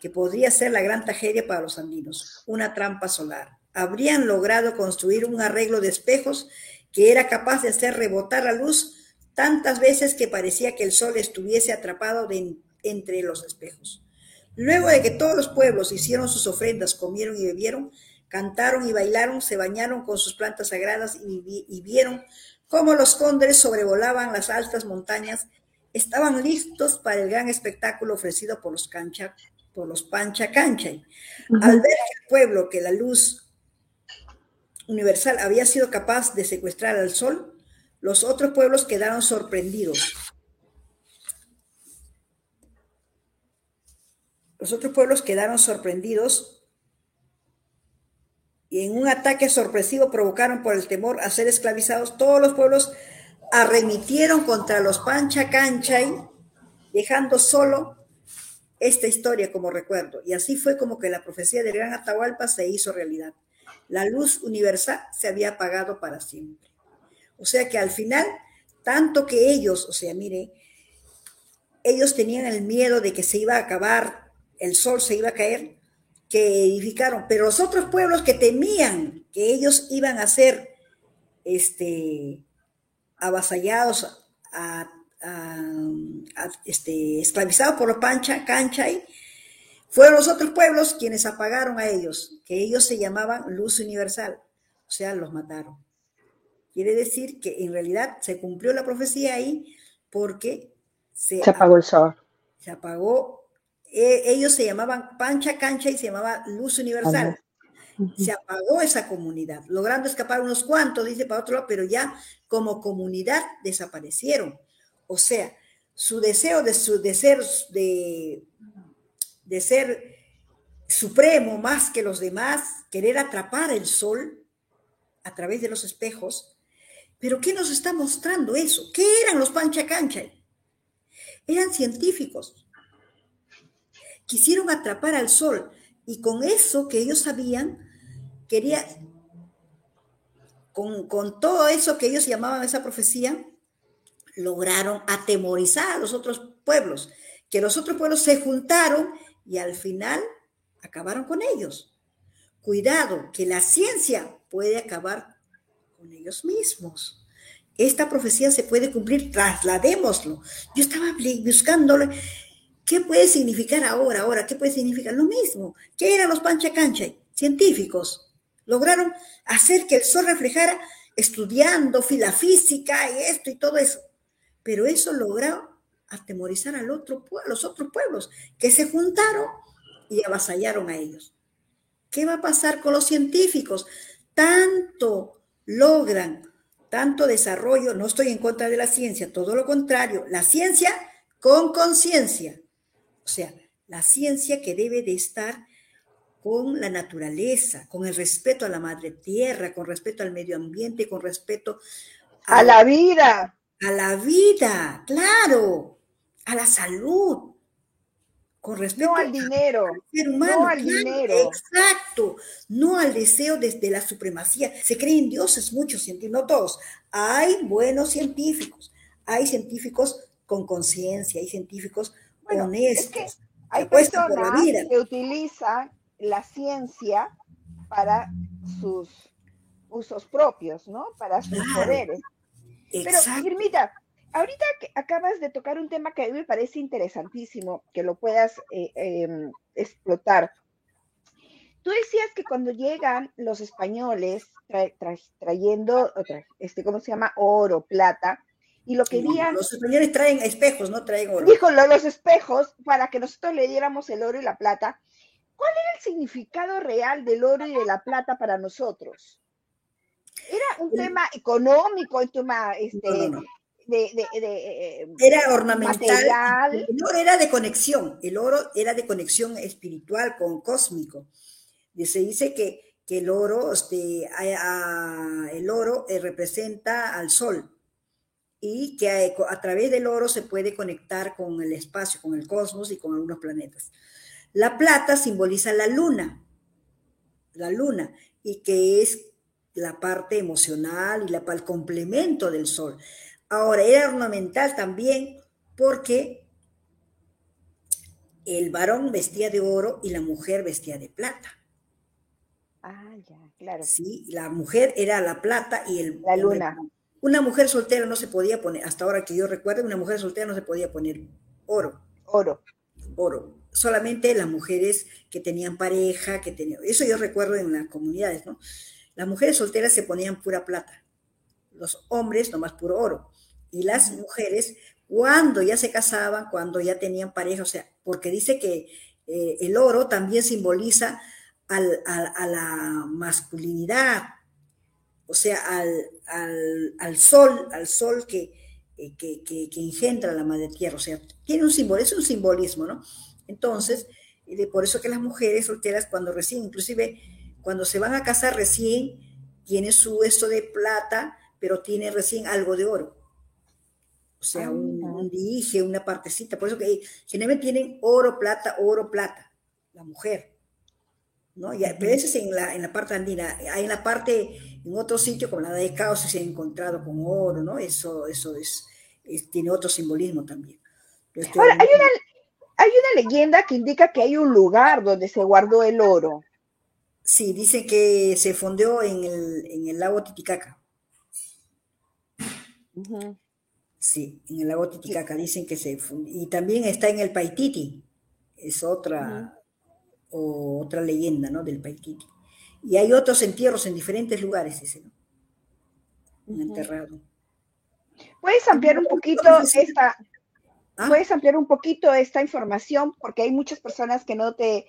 que podría ser la gran tragedia para los andinos, una trampa solar. Habrían logrado construir un arreglo de espejos que era capaz de hacer rebotar la luz tantas veces que parecía que el sol estuviese atrapado entre los espejos. Luego de que todos los pueblos hicieron sus ofrendas, comieron y bebieron, cantaron y bailaron, se bañaron con sus plantas sagradas y, vieron cómo los cóndores sobrevolaban las altas montañas, estaban listos para el gran espectáculo ofrecido por los cancha, por los pancha cancha. Al ver el pueblo que la luz universal había sido capaz de secuestrar al sol, los otros pueblos quedaron sorprendidos. Los otros pueblos quedaron sorprendidos y en un ataque sorpresivo provocaron por el temor a ser esclavizados, todos los pueblos arremitieron contra los Pancha Canchay, dejando solo esta historia como recuerdo. Y así fue como que la profecía del Gran Atahualpa se hizo realidad. La luz universal se había apagado para siempre. O sea que al final, tanto que ellos, o sea, mire, ellos tenían el miedo de que se iba a acabar, el sol se iba a caer, que edificaron, pero los otros pueblos que temían que ellos iban a ser este, avasallados, a, este, esclavizados por los pancha, y fueron los otros pueblos quienes apagaron a ellos, que ellos se llamaban luz universal, o sea, los mataron. Quiere decir que en realidad se cumplió la profecía ahí porque se, apagó el sol. Se apagó. E, ellos se llamaban Pancha Cancha y se llamaba Luz Universal. Se apagó esa comunidad, logrando escapar unos cuantos, dice para otro lado, pero ya como comunidad desaparecieron. O sea, su deseo de, su, de ser de, de ser supremo más que los demás, querer atrapar el sol a través de los espejos, pero ¿qué nos está mostrando eso? ¿Qué eran los Pancha Cancha? Eran científicos quisieron atrapar al sol y con eso que ellos sabían, quería, con, con todo eso que ellos llamaban esa profecía, lograron atemorizar a los otros pueblos, que los otros pueblos se juntaron y al final acabaron con ellos. Cuidado, que la ciencia puede acabar con ellos mismos. Esta profecía se puede cumplir, trasladémoslo. Yo estaba buscándolo. ¿Qué puede significar ahora? Ahora, ¿qué puede significar? Lo mismo. ¿Qué eran los pancha cancha? Científicos. Lograron hacer que el sol reflejara estudiando la física y esto y todo eso. Pero eso logró atemorizar al otro, a los otros pueblos que se juntaron y avasallaron a ellos. ¿Qué va a pasar con los científicos? Tanto logran, tanto desarrollo, no estoy en contra de la ciencia, todo lo contrario, la ciencia con conciencia. O sea, la ciencia que debe de estar con la naturaleza, con el respeto a la madre tierra, con respeto al medio ambiente, con respeto a, la vida. A la vida, claro, a la salud, con respeto no al dinero, no al dinero. Exacto, no al deseo desde la supremacía. Se creen dioses muchos científicos, no todos. Hay buenos científicos, hay científicos con conciencia, hay científicos honestos. hay personas que utilizan la ciencia para sus usos propios, ¿no? Para sus poderes. Pero, Irmita, ahorita que acabas de tocar un tema que a mí me parece interesantísimo, que lo puedas eh, em, explotar. Tú decías que cuando llegan los españoles trayendo, este, ¿cómo se llama? Oro, plata, y lo querían... Los españoles traen espejos, no traen oro. Dijo los espejos para que nosotros le diéramos el oro y la plata. ¿Cuál era el significado real del oro y de la plata para nosotros? ¿Era un tema económico, un tema este, de, era ornamental. El oro era de conexión, el oro era de conexión espiritual con cósmico. Se dice que, que el oro, este, el oro eh, representa al sol y que a, través del oro se puede conectar con el espacio, con el cosmos y con algunos planetas. La plata simboliza la luna, la luna, y que es la parte emocional y la, el complemento del sol. Ahora, era ornamental también porque el varón vestía de oro y la mujer vestía de plata. Ah, ya, claro. Sí, la mujer era la plata y el... La luna. Una mujer soltera no se podía poner, hasta ahora que yo recuerdo, una mujer soltera no se podía poner oro. Oro. Oro. Solamente las mujeres que tenían pareja, que tenían... Eso yo recuerdo en las comunidades, ¿no? Las mujeres solteras se ponían pura plata. Los hombres nomás puro oro y las mujeres cuando ya se casaban, cuando ya tenían pareja, o sea, porque dice que eh, el oro también simboliza a la masculinidad, o sea, al, sol, al sol eh, que, que, engendra la madre tierra, o sea, tiene un símbolo, es un simbolismo, ¿no? Entonces, por eso que las mujeres solteras cuando recién, inclusive cuando se van a casar recién, tiene su esto de plata, pero tiene recién algo de oro o sea, ah, un, dije, una partecita. Por eso que generalmente tienen oro, plata, oro, plata, la mujer. ¿no? Y, pero eso es en la, en la parte andina. Hay en la parte, en otro sitio, como la de Caos, se ha encontrado con oro, ¿no? Eso, eso es, tiene otro simbolismo también. Ahora, hay una, hay una leyenda que indica que hay un lugar donde se guardó el oro. Sí, dice que se fondeó en el, en el lago Titicaca. Sí, en el lago Titicaca dicen que se y también está en el Paititi, es otra otra leyenda, ¿no? Del Paititi. Y hay otros entierros en diferentes lugares, dice, ¿no? Enterrado. ¿Puedes ampliar un poquito esta ¿Ah? puedes ampliar un poquito esta información porque hay muchas personas que no te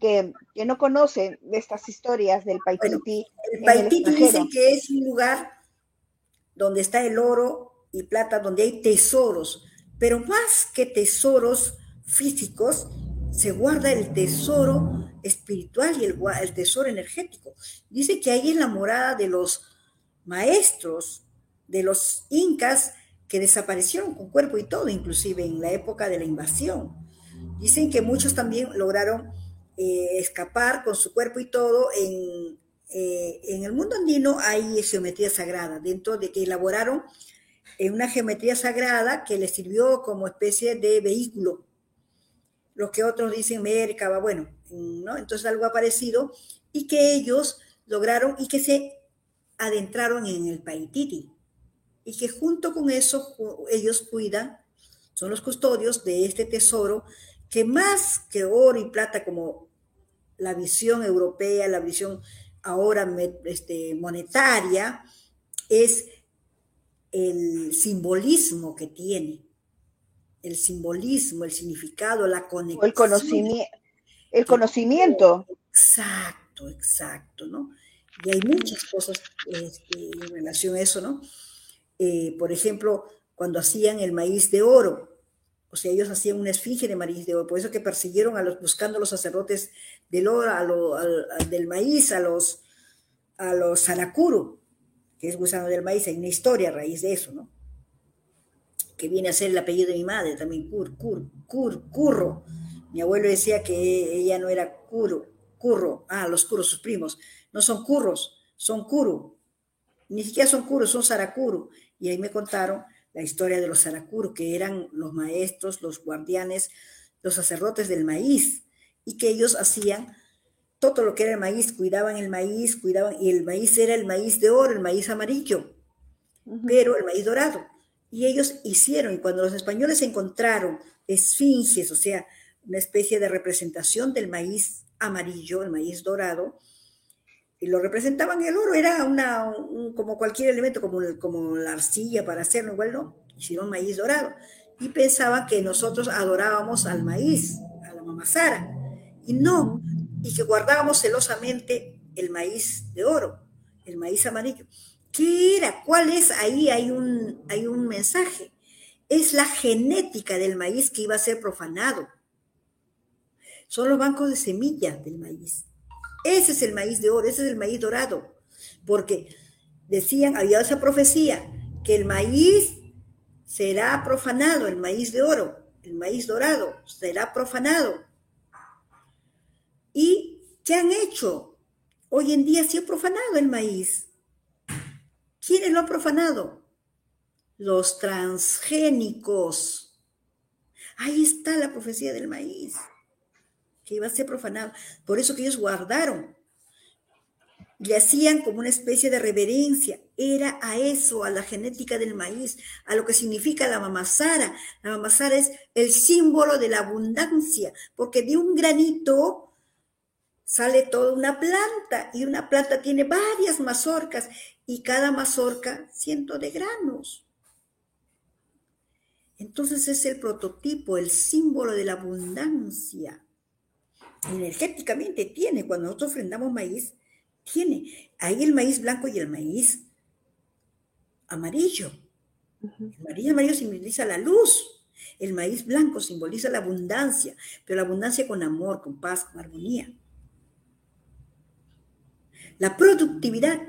que, no conocen de estas historias del Paititi. el Paititi dice que es un lugar donde está el oro y plata, donde hay tesoros, pero más que tesoros físicos, se guarda el tesoro espiritual y el, el tesoro energético. Dice que ahí es la morada de los maestros, de los incas que desaparecieron con cuerpo y todo, inclusive en la época de la invasión. Dicen que muchos también lograron eh, escapar con su cuerpo y todo. En, eh, en el mundo andino hay geometría sagrada, dentro de que elaboraron en una geometría sagrada que les sirvió como especie de vehículo. Lo que otros dicen Merkaba, bueno, ¿no? Entonces algo ha parecido y que ellos lograron y que se adentraron en el Paititi y que junto con eso ellos cuidan, son los custodios de este tesoro que más que oro y plata como la visión europea, la visión ahora este, monetaria, es el simbolismo que tiene, el simbolismo, el significado, la conexión. El conocimiento. El conocimiento. Exacto, exacto, ¿no? Y hay muchas cosas este, en relación a eso, ¿no? Eh, por ejemplo, cuando hacían el maíz de oro, o sea, ellos hacían una esfinge de maíz de oro, por eso que persiguieron a los, buscando a los sacerdotes del oro, a lo, del maíz, a los, a los saracuru, que es gusano del maíz, hay una historia a raíz de eso, ¿no? Que viene a ser el apellido de mi madre, también Cur, Cur, Cur, Curro. Mi abuelo decía que ella no era Curro, Curro, ah, los Curros, sus primos, no son Curros, son Curu, ni siquiera son Curros, son Saracuru. Y ahí me contaron la historia de los Saracuru, que eran los maestros, los guardianes, los sacerdotes del maíz, y que ellos hacían todo lo que era el maíz, cuidaban el maíz, cuidaban, y el maíz era el maíz de oro, el maíz amarillo, pero el maíz dorado. Y ellos hicieron, y cuando los españoles encontraron esfinges, o sea, una especie de representación del maíz amarillo, el maíz dorado, y lo representaban el oro, era una, como cualquier elemento, como, como la arcilla para hacerlo, igual no, hicieron maíz dorado. Y pensaban que nosotros adorábamos al maíz, a la mamazara. Y no, y que guardábamos celosamente el maíz de oro, el maíz amarillo. ¿Qué era? ¿Cuál es? Ahí hay un, hay un mensaje. Es la genética del maíz que iba a ser profanado. Son los bancos de semillas del maíz. Ese es el maíz de oro, ese es el maíz dorado. Porque decían, había esa profecía, que el maíz será profanado, el maíz de oro, el maíz dorado será profanado. ¿Y qué han hecho? Hoy en día se ha profanado el maíz. ¿Quiénes lo han profanado? Los transgénicos. Ahí está la profecía del maíz, que iba a ser profanado. Por eso que ellos guardaron. Le hacían como una especie de reverencia. Era a eso, a la genética del maíz, a lo que significa la mamazara. La mamazara es el símbolo de la abundancia, porque de un granito sale toda una planta y una planta tiene varias mazorcas y cada mazorca ciento de granos. Entonces es el prototipo, el símbolo de la abundancia. Energéticamente tiene, cuando nosotros ofrendamos maíz, tiene. Ahí el maíz blanco y el maíz amarillo. El maíz amarillo simboliza la luz. El maíz blanco simboliza la abundancia, pero la abundancia con amor, con paz, con armonía la productividad.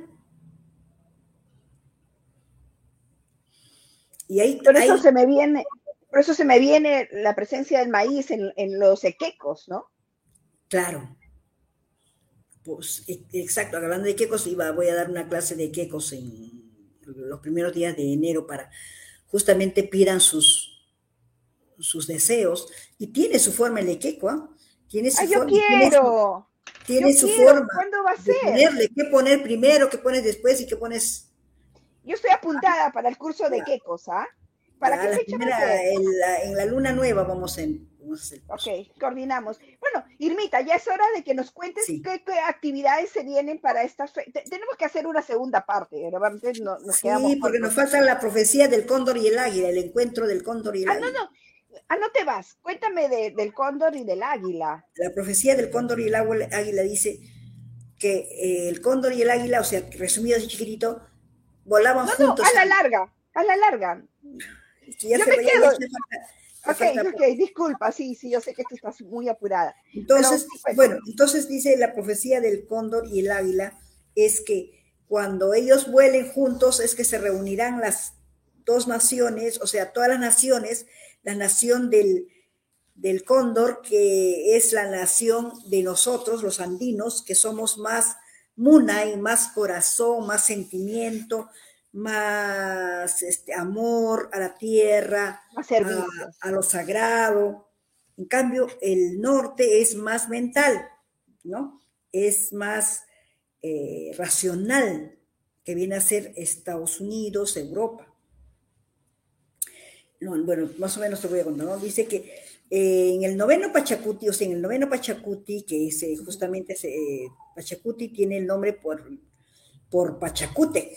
Y ahí, por eso se me viene, por eso se me viene la presencia del maíz en, los equecos, ¿no? Claro. Pues e, exacto, hablando de quecos, iba, voy a dar una clase de quecos en los primeros días de enero para justamente pidan sus, sus deseos y tiene su forma el queco, ¿ah? Tiene su yo quiero! tiene su forma. ¿Cuándo va a ser? Ponerle, qué poner primero, qué pones después y qué pones. Yo estoy apuntada para el curso de qué cosa. ¿Para qué fecha en, la, luna nueva vamos, en, vamos. Ok, coordinamos. Bueno, Irmita, ya es hora de que nos cuentes qué, actividades se vienen para estas. Tenemos que hacer una segunda parte. No, nos sí, porque nos falta la profecía del cóndor y el águila, el encuentro del cóndor y el águila. Ah, no, no. Ah, no te vas. Cuéntame del cóndor y del águila. La profecía del cóndor y el águila dice que eh, el cóndor y el águila, o sea, resumido así chiquitito, volaban no, juntos. No, a la larga, a la larga. yo me quedo. ok, ok, disculpa, sí, sí, yo sé que tú estás muy apurada. Entonces, pues, bueno, entonces dice la profecía del cóndor y el águila es que cuando ellos vuelen juntos es que se reunirán las dos naciones, o sea, todas las naciones la nación del, del cóndor, que es la nación de nosotros, los andinos, que somos más munay, más corazón, más sentimiento, más este, amor a la tierra, a, a, lo sagrado. En cambio, el norte es más mental, ¿no? Es más eh, racional, que viene a ser Estados Unidos, Europa. Bueno, más o menos te voy a contar, ¿no? Dice que eh, en el noveno Pachacuti, o sea, en el noveno Pachacuti, que es eh, justamente ese, Pachacuti tiene el nombre por, por Pachacute,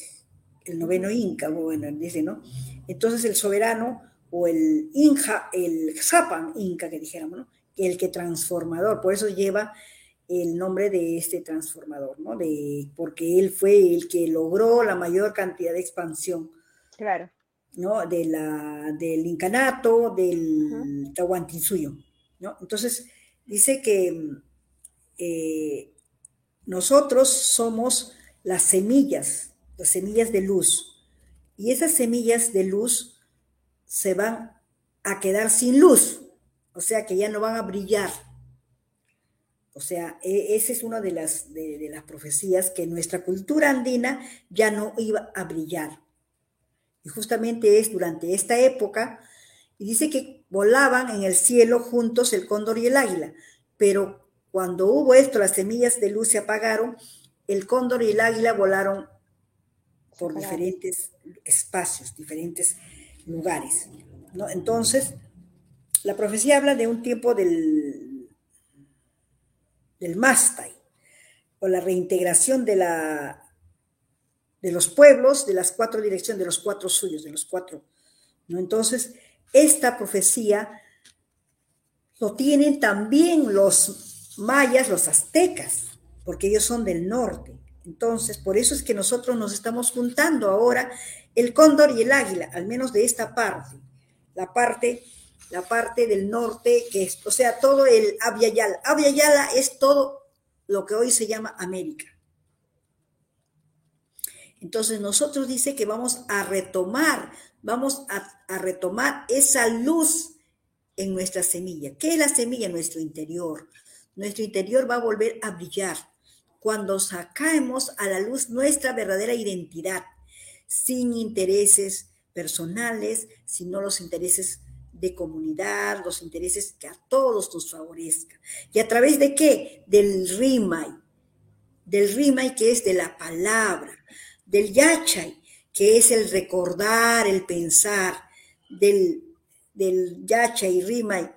el noveno Inca, bueno, dice, ¿no? Entonces el soberano o el Inja, el Zapan Inca, que dijéramos, ¿no? El que transformador, por eso lleva el nombre de este transformador, ¿no? De, porque él fue el que logró la mayor cantidad de expansión. Claro. ¿No? De la, del incanato, del Tahuantinsuyo, ¿no? Entonces, dice que eh, nosotros somos las semillas, las semillas de luz, y esas semillas de luz se van a quedar sin luz, o sea que ya no van a brillar. O sea, e, esa es una de las, de las profecías que nuestra cultura andina ya no iba a brillar y justamente es durante esta época, y dice que volaban en el cielo juntos el cóndor y el águila, pero cuando hubo esto, las semillas de luz se apagaron, el cóndor y el águila volaron por diferentes espacios, diferentes lugares. ¿no? Entonces, la profecía habla de un tiempo del, del Mastai, o la reintegración de la de los pueblos, de las cuatro direcciones, de los cuatro suyos, de los cuatro. ¿no? Entonces, esta profecía lo tienen también los mayas, los aztecas, porque ellos son del norte. Entonces, por eso es que nosotros nos estamos juntando ahora el cóndor y el águila, al menos de esta parte, la parte, la parte del norte, que es, o sea, todo el Aviala. Aviala es todo lo que hoy se llama América. Entonces nosotros dice que vamos a retomar, vamos a, retomar esa luz en nuestra semilla. ¿Qué es la semilla? Nuestro interior. Nuestro interior va a volver a brillar cuando sacamos a la luz nuestra verdadera identidad, sin intereses personales, sino los intereses de comunidad, los intereses que a todos nos favorezcan. ¿Y a través de qué? Del rimay, del rimay que es de la palabra, del yachay, que es el recordar, el pensar, del, del yachay, rimay,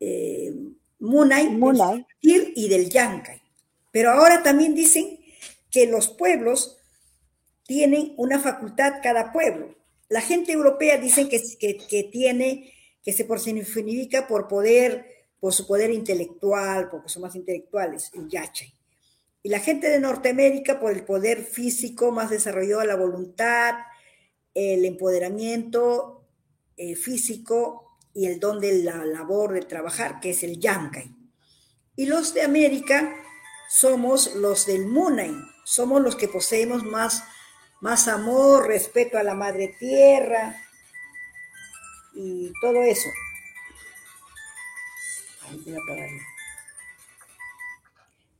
eh, munay, munay. y del yankay. Pero ahora también dicen que los pueblos tienen una facultad cada pueblo. La gente europea dice que, que, tiene, que se personifica por poder, por su poder intelectual, porque son más intelectuales, el yachay. Y la gente de Norteamérica, por el poder físico, más desarrolló la voluntad, el empoderamiento eh, físico y el don de la labor de trabajar, que es el Yankay. Y los de América somos los del Munay, somos los que poseemos más, más amor, respeto a la madre tierra y todo eso. Ahí voy a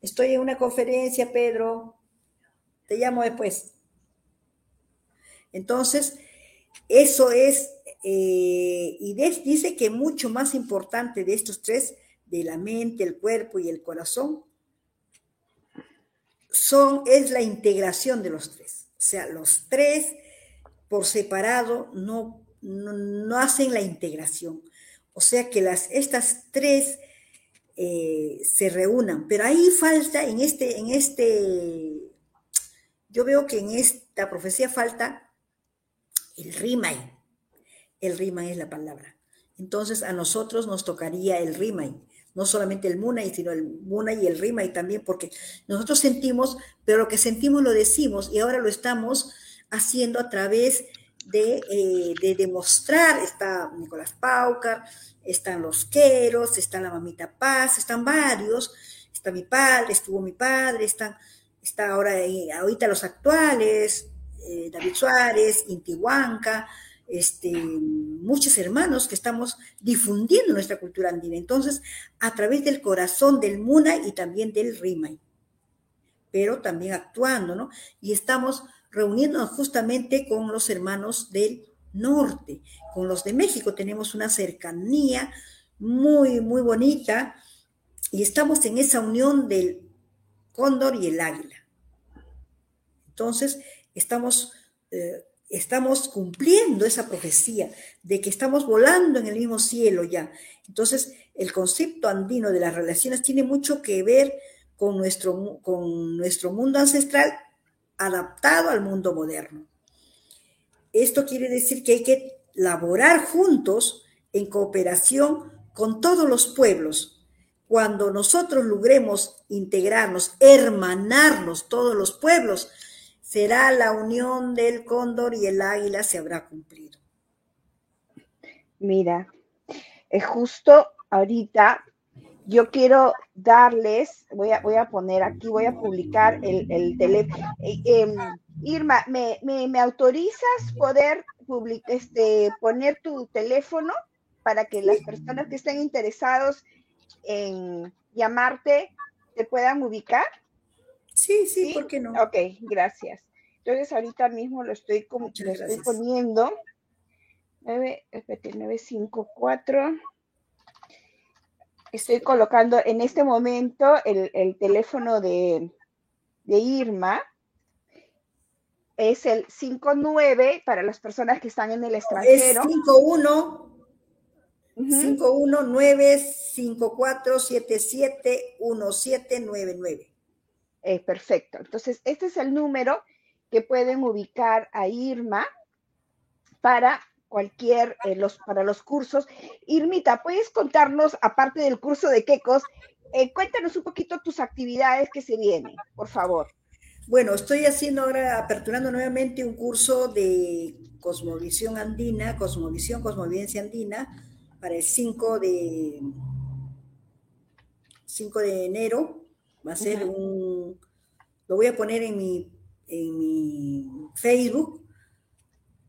Estoy en una conferencia, Pedro. Te llamo después. Entonces, eso es, eh, y dice que mucho más importante de estos tres, de la mente, el cuerpo y el corazón, son, es la integración de los tres. O sea, los tres por separado no, no, hacen la integración. O sea que las, estas tres eh, se reúnan. Pero ahí falta, en este, en este, yo veo que en esta profecía falta el rimay. El rimay es la palabra. Entonces a nosotros nos tocaría el rimay, no solamente el munay, sino el munay y el rimay también, porque nosotros sentimos, pero lo que sentimos lo decimos y ahora lo estamos haciendo a través de, eh, de demostrar, está Nicolás Paucar, están los Queros, está la mamita Paz, están varios, está mi padre, estuvo mi padre, están, está ahora ahorita los actuales, eh, David Suárez, Intihuanca, este, muchos hermanos que estamos difundiendo nuestra cultura andina. Entonces, a través del corazón del Muna y también del Rimay, pero también actuando, ¿no? Y estamos reuniéndonos justamente con los hermanos del norte, con los de México. Tenemos una cercanía muy, muy bonita y estamos en esa unión del cóndor y el águila. Entonces, estamos, eh, estamos cumpliendo esa profecía de que estamos volando en el mismo cielo ya. Entonces, el concepto andino de las relaciones tiene mucho que ver con nuestro, con nuestro mundo ancestral adaptado al mundo moderno. Esto quiere decir que hay que laborar juntos en cooperación con todos los pueblos. Cuando nosotros logremos integrarnos, hermanarnos todos los pueblos, será la unión del cóndor y el águila se habrá cumplido. Mira, es justo ahorita yo quiero darles, voy a, voy a poner aquí, voy a publicar el, teléfono. Eh, em, Irma, ¿me, autorizas poder este, poner tu teléfono para que las personas que estén interesados en llamarte te puedan ubicar? Sí, sí, ¿por qué no? Ok, gracias. Entonces ahorita mismo lo estoy, como, lo estoy poniendo. 9, 954 estoy colocando en este momento el, teléfono de, Irma. Es el 59 para las personas que están en el extranjero. Es 51 51954771799. Eh, perfecto. Entonces, este es el número que pueden ubicar a Irma para cualquier, eh, los, para los cursos. Irmita, ¿puedes contarnos, aparte del curso de Quecos, eh, cuéntanos un poquito tus actividades que se vienen, por favor? Bueno, estoy haciendo ahora, aperturando nuevamente un curso de Cosmovisión Andina, Cosmovisión, Cosmovidencia Andina, para el 5 de, 5 de enero. Va a ser un, lo voy a poner en mi, en mi Facebook,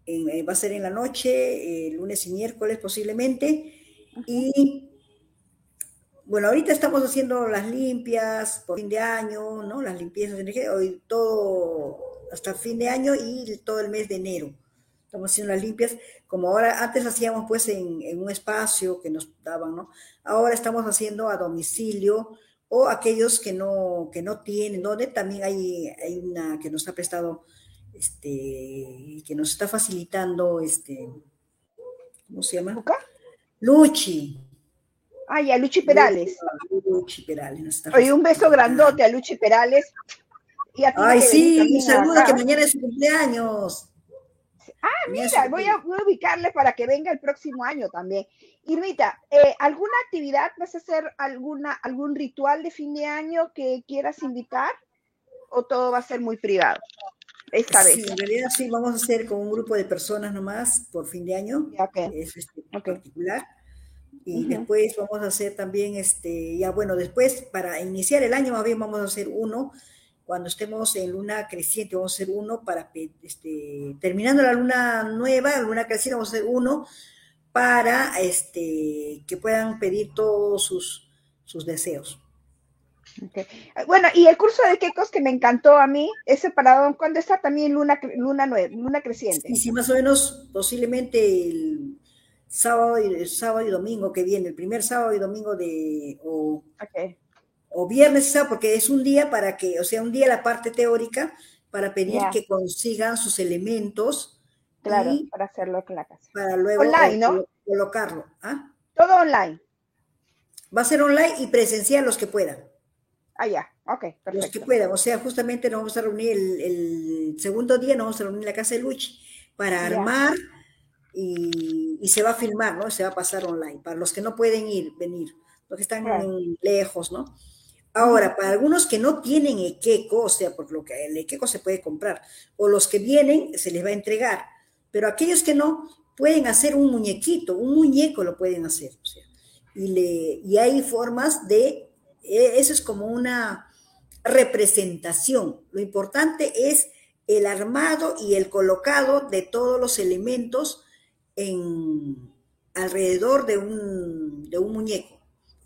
eh, va a ser en la noche, lunes y miércoles posiblemente. Y bueno, ahorita estamos haciendo las limpias por fin de año, ¿no? Las limpiezas de hoy todo hasta fin de año y todo el mes de enero. Estamos haciendo las limpias, como ahora, antes hacíamos pues en, un espacio que nos daban, ¿no? Ahora estamos haciendo a domicilio o aquellos que no, que no tienen, donde también hay, hay una que nos ha prestado este, que nos está facilitando, este, ¿cómo se llama? Luchi. Ay, a Luchi Perales. Luchi Perales. Oye, un beso grandote a Luchi Perales. Y a Ay, sí, un saludo que mañana es su cumpleaños. Ah, mira, voy a, ubicarle para que venga el próximo año también. Irmita, eh, ¿alguna actividad vas a hacer alguna, algún ritual de fin de año que quieras invitar? ¿O todo va a ser muy privado? Esta vez. Sí, en realidad sí, vamos a hacer con un grupo de personas nomás por fin de año. Es este, particular. Y después vamos a hacer también, este, ya bueno, después para iniciar el año más bien vamos a hacer uno, cuando estemos en luna creciente vamos a hacer uno para, este, terminando la luna nueva, la luna creciente vamos a hacer uno para este, que puedan pedir todos sus, sus deseos. Bueno, y el curso de Quecos que me encantó a mí, ese para ¿cuándo está también luna, luna, nueva, luna creciente? Y sí, más o menos, posiblemente el sábado y, sábado y domingo que viene, el primer sábado y domingo de, o, o viernes, porque es un día para que, o sea, un día la parte teórica para pedir que consigan sus elementos. Claro, para hacerlo en la casa. Para luego online, ¿no? colocarlo. ¿ah? Todo online. Va a ser online y presencial los que puedan. Ah, ya, ok, perfecto. Los que puedan, o sea, justamente nos vamos a reunir el, segundo día, nos vamos a reunir en la casa de Luchi para armar y, se va a filmar, ¿no? Se va a pasar online, para los que no pueden ir, venir, los que están lejos, ¿no? Ahora, para algunos que no tienen equeco, o sea, por lo que el equeco se puede comprar, o los que vienen, se les va a entregar, pero aquellos que no, pueden hacer un muñequito, un muñeco lo pueden hacer, o sea, y, le, y hay formas de eso es como una representación. Lo importante es el armado y el colocado de todos los elementos en alrededor de un, de un muñeco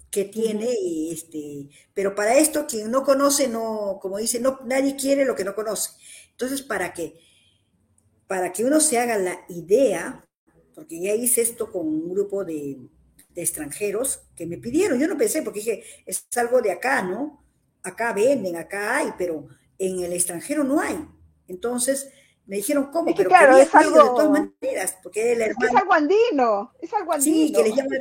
que tiene, este, pero para esto quien no conoce, no, como dice, no, nadie quiere lo que no conoce. Entonces, para que, para que uno se haga la idea, porque ya hice esto con un grupo de, de extranjeros que me pidieron, yo no pensé, porque dije, es algo de acá, ¿no? Acá venden, acá hay, pero en el extranjero no hay. Entonces, me dijeron, ¿cómo? pero claro, es algo... de todas maneras, porque el hermano... Es, algo andino, es algo andino. Sí, que les llama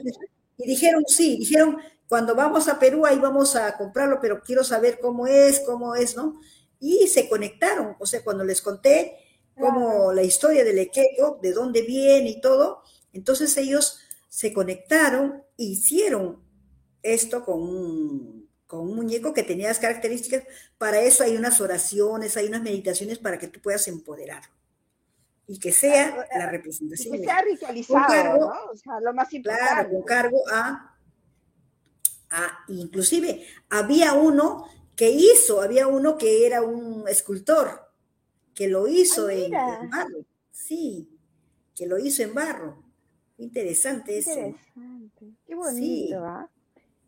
Y dijeron, sí, dijeron, cuando vamos a Perú ahí vamos a comprarlo, pero quiero saber cómo es, cómo es, ¿no? Y se conectaron, o sea, cuando les conté cómo la historia del Equeco, de dónde viene y todo, entonces ellos se conectaron e hicieron esto con un, con un muñeco que tenía las características. Para eso hay unas oraciones, hay unas meditaciones para que tú puedas empoderar y que sea la representación. que sea ritualizado, ¿no? O sea, lo más importante. Claro, con cargo a Ah, inclusive había uno que hizo, había uno que era un escultor, que lo hizo en, barro. Sí, que lo hizo en barro. Interesante eso. Interesante. Qué bonito, ¿ah?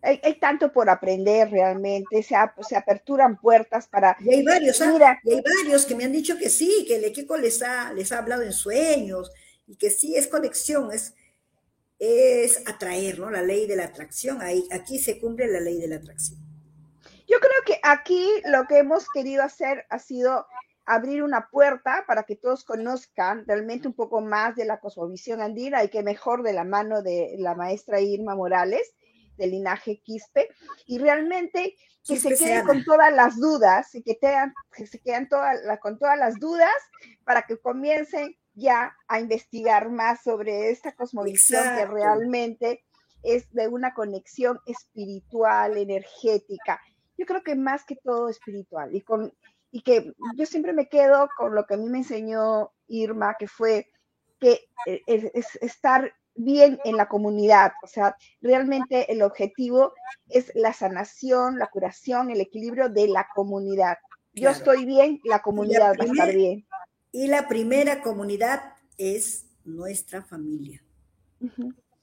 Hay, tanto por aprender realmente, se, se, aperturan puertas para... Y hay varios, ¿ah? y hay varios que me han dicho que sí, que el equipo les ha, les ha hablado en sueños, y que sí, es conexión, es, es atraer, ¿no? La ley de la atracción. Ahí, aquí se cumple la ley de la atracción. Yo creo que aquí lo que hemos querido hacer ha sido abrir una puerta para que todos conozcan realmente un poco más de la cosmovisión andina y que mejor de la mano de la maestra Irma Morales del linaje Quispe y realmente que se queden con todas las dudas y que, tengan, que se queden con todas las dudas para que comiencen ya a investigar más sobre esta cosmovisión que realmente es de una conexión espiritual, energética. Yo creo que más que todo espiritual y con y que yo siempre me quedo con lo que a mí me enseñó Irma, que fue que eh, es estar bien en la comunidad, o sea, realmente el objetivo es la sanación, la curación, el equilibrio de la comunidad. Yo estoy bien, la comunidad va a estar bien. Y la primera comunidad es nuestra familia.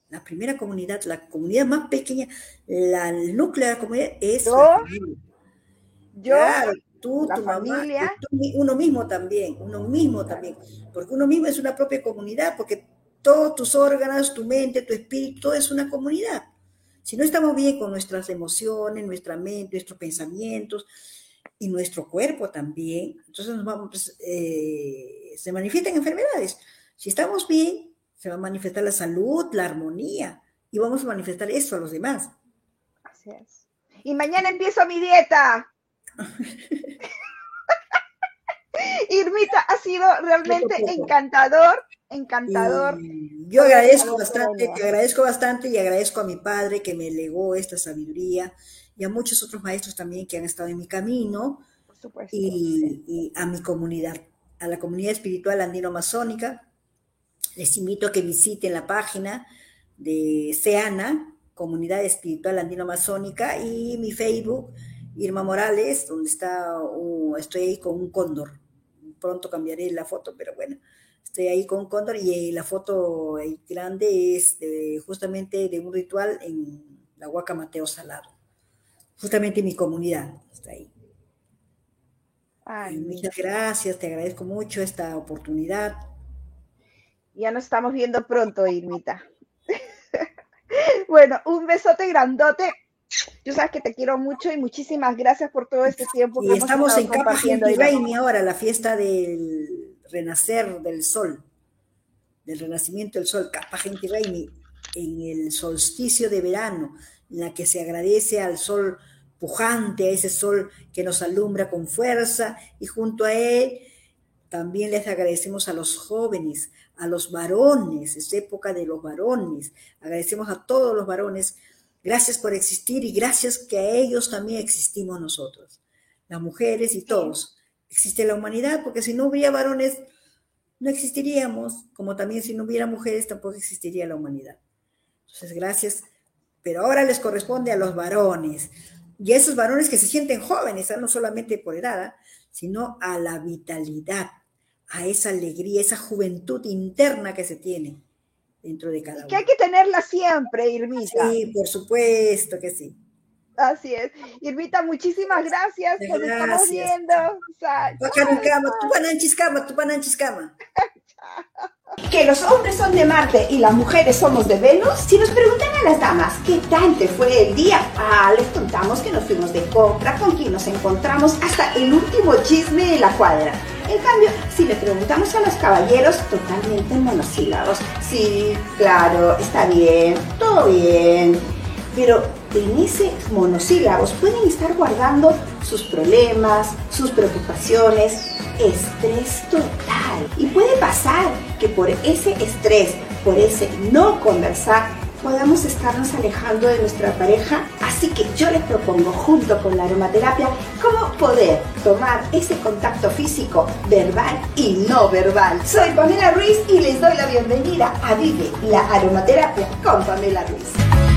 La primera comunidad, la comunidad más pequeña, la, el núcleo de la comunidad es yo, la familia. Yo, tú, tu familia. uno mismo también, uno mismo también, porque uno mismo es una propia comunidad, porque todos tus órganos, tu mente, tu espíritu, todo es una comunidad. Si no estamos bien con nuestras emociones, nuestra mente, nuestros pensamientos, y nuestro cuerpo también. Entonces nos vamos, pues, eh, se manifiestan enfermedades. Si estamos bien, se va a manifestar la salud, la armonía y vamos a manifestar eso a los demás. Así es. Y mañana empiezo mi dieta. Irmita, ha sido realmente encantador, encantador. yo agradezco bastante, te agradezco bastante y agradezco a mi padre que me legó esta sabiduría y a muchos otros maestros también que han estado en mi camino y, a mi comunidad, a la comunidad espiritual andino-masónica. Les invito a que visiten la página de SEANA, Comunidad Espiritual Andino-Masónica, y mi Facebook, Irma Morales, donde está, estoy ahí con un cóndor. Pronto cambiaré la foto, pero bueno, estoy ahí con cóndor y la foto grande es justamente de un ritual en la Huaca Mateo Salado justamente mi comunidad está ahí. muchas gracias, te agradezco mucho esta oportunidad. Ya nos estamos viendo pronto, Irmita. bueno, un besote grandote. Yo sabes que te quiero mucho y muchísimas gracias por todo este tiempo. Y estamos en Capa Raimi ahora, la fiesta del renacer del sol, del renacimiento del sol, Capa Raimi, en el solsticio de verano, en la que se agradece al sol pujante, a ese sol que nos alumbra con fuerza y junto a él también les agradecemos a los jóvenes, a los varones, es época de los varones, agradecemos a todos los varones, gracias por existir y gracias que a ellos también existimos nosotros, las mujeres y todos. Existe la humanidad porque si no hubiera varones, no existiríamos, como también si no hubiera mujeres tampoco existiría la humanidad. Entonces, gracias. Pero ahora les corresponde a los varones y a esos varones que se sienten jóvenes, ¿ah? no solamente por edad, ¿ah? sino a la vitalidad, a esa alegría, esa juventud interna que se tiene. Dentro de cada uno. Que hay que tenerla siempre, Irmita. Sí, por supuesto que sí. Así es. Irmita, muchísimas gracias. Nos estamos viendo. Que los hombres son de Marte y las mujeres somos de Venus. Si nos preguntan a las damas qué tal te fue el día, ah, les contamos que nos fuimos de compra, con quién nos encontramos, hasta el último chisme de la cuadra. En cambio, si le preguntamos a los caballeros, totalmente monosílabos. Sí, claro, está bien, todo bien. Pero en ese monosílabos pueden estar guardando sus problemas, sus preocupaciones, estrés total. Y puede pasar que por ese estrés, por ese no conversar, podamos estarnos alejando de nuestra pareja. Así que yo les propongo junto con la aromaterapia cómo poder tomar ese contacto físico verbal y no verbal. Soy Pamela Ruiz y les doy la bienvenida a Vive la aromaterapia con Pamela Ruiz.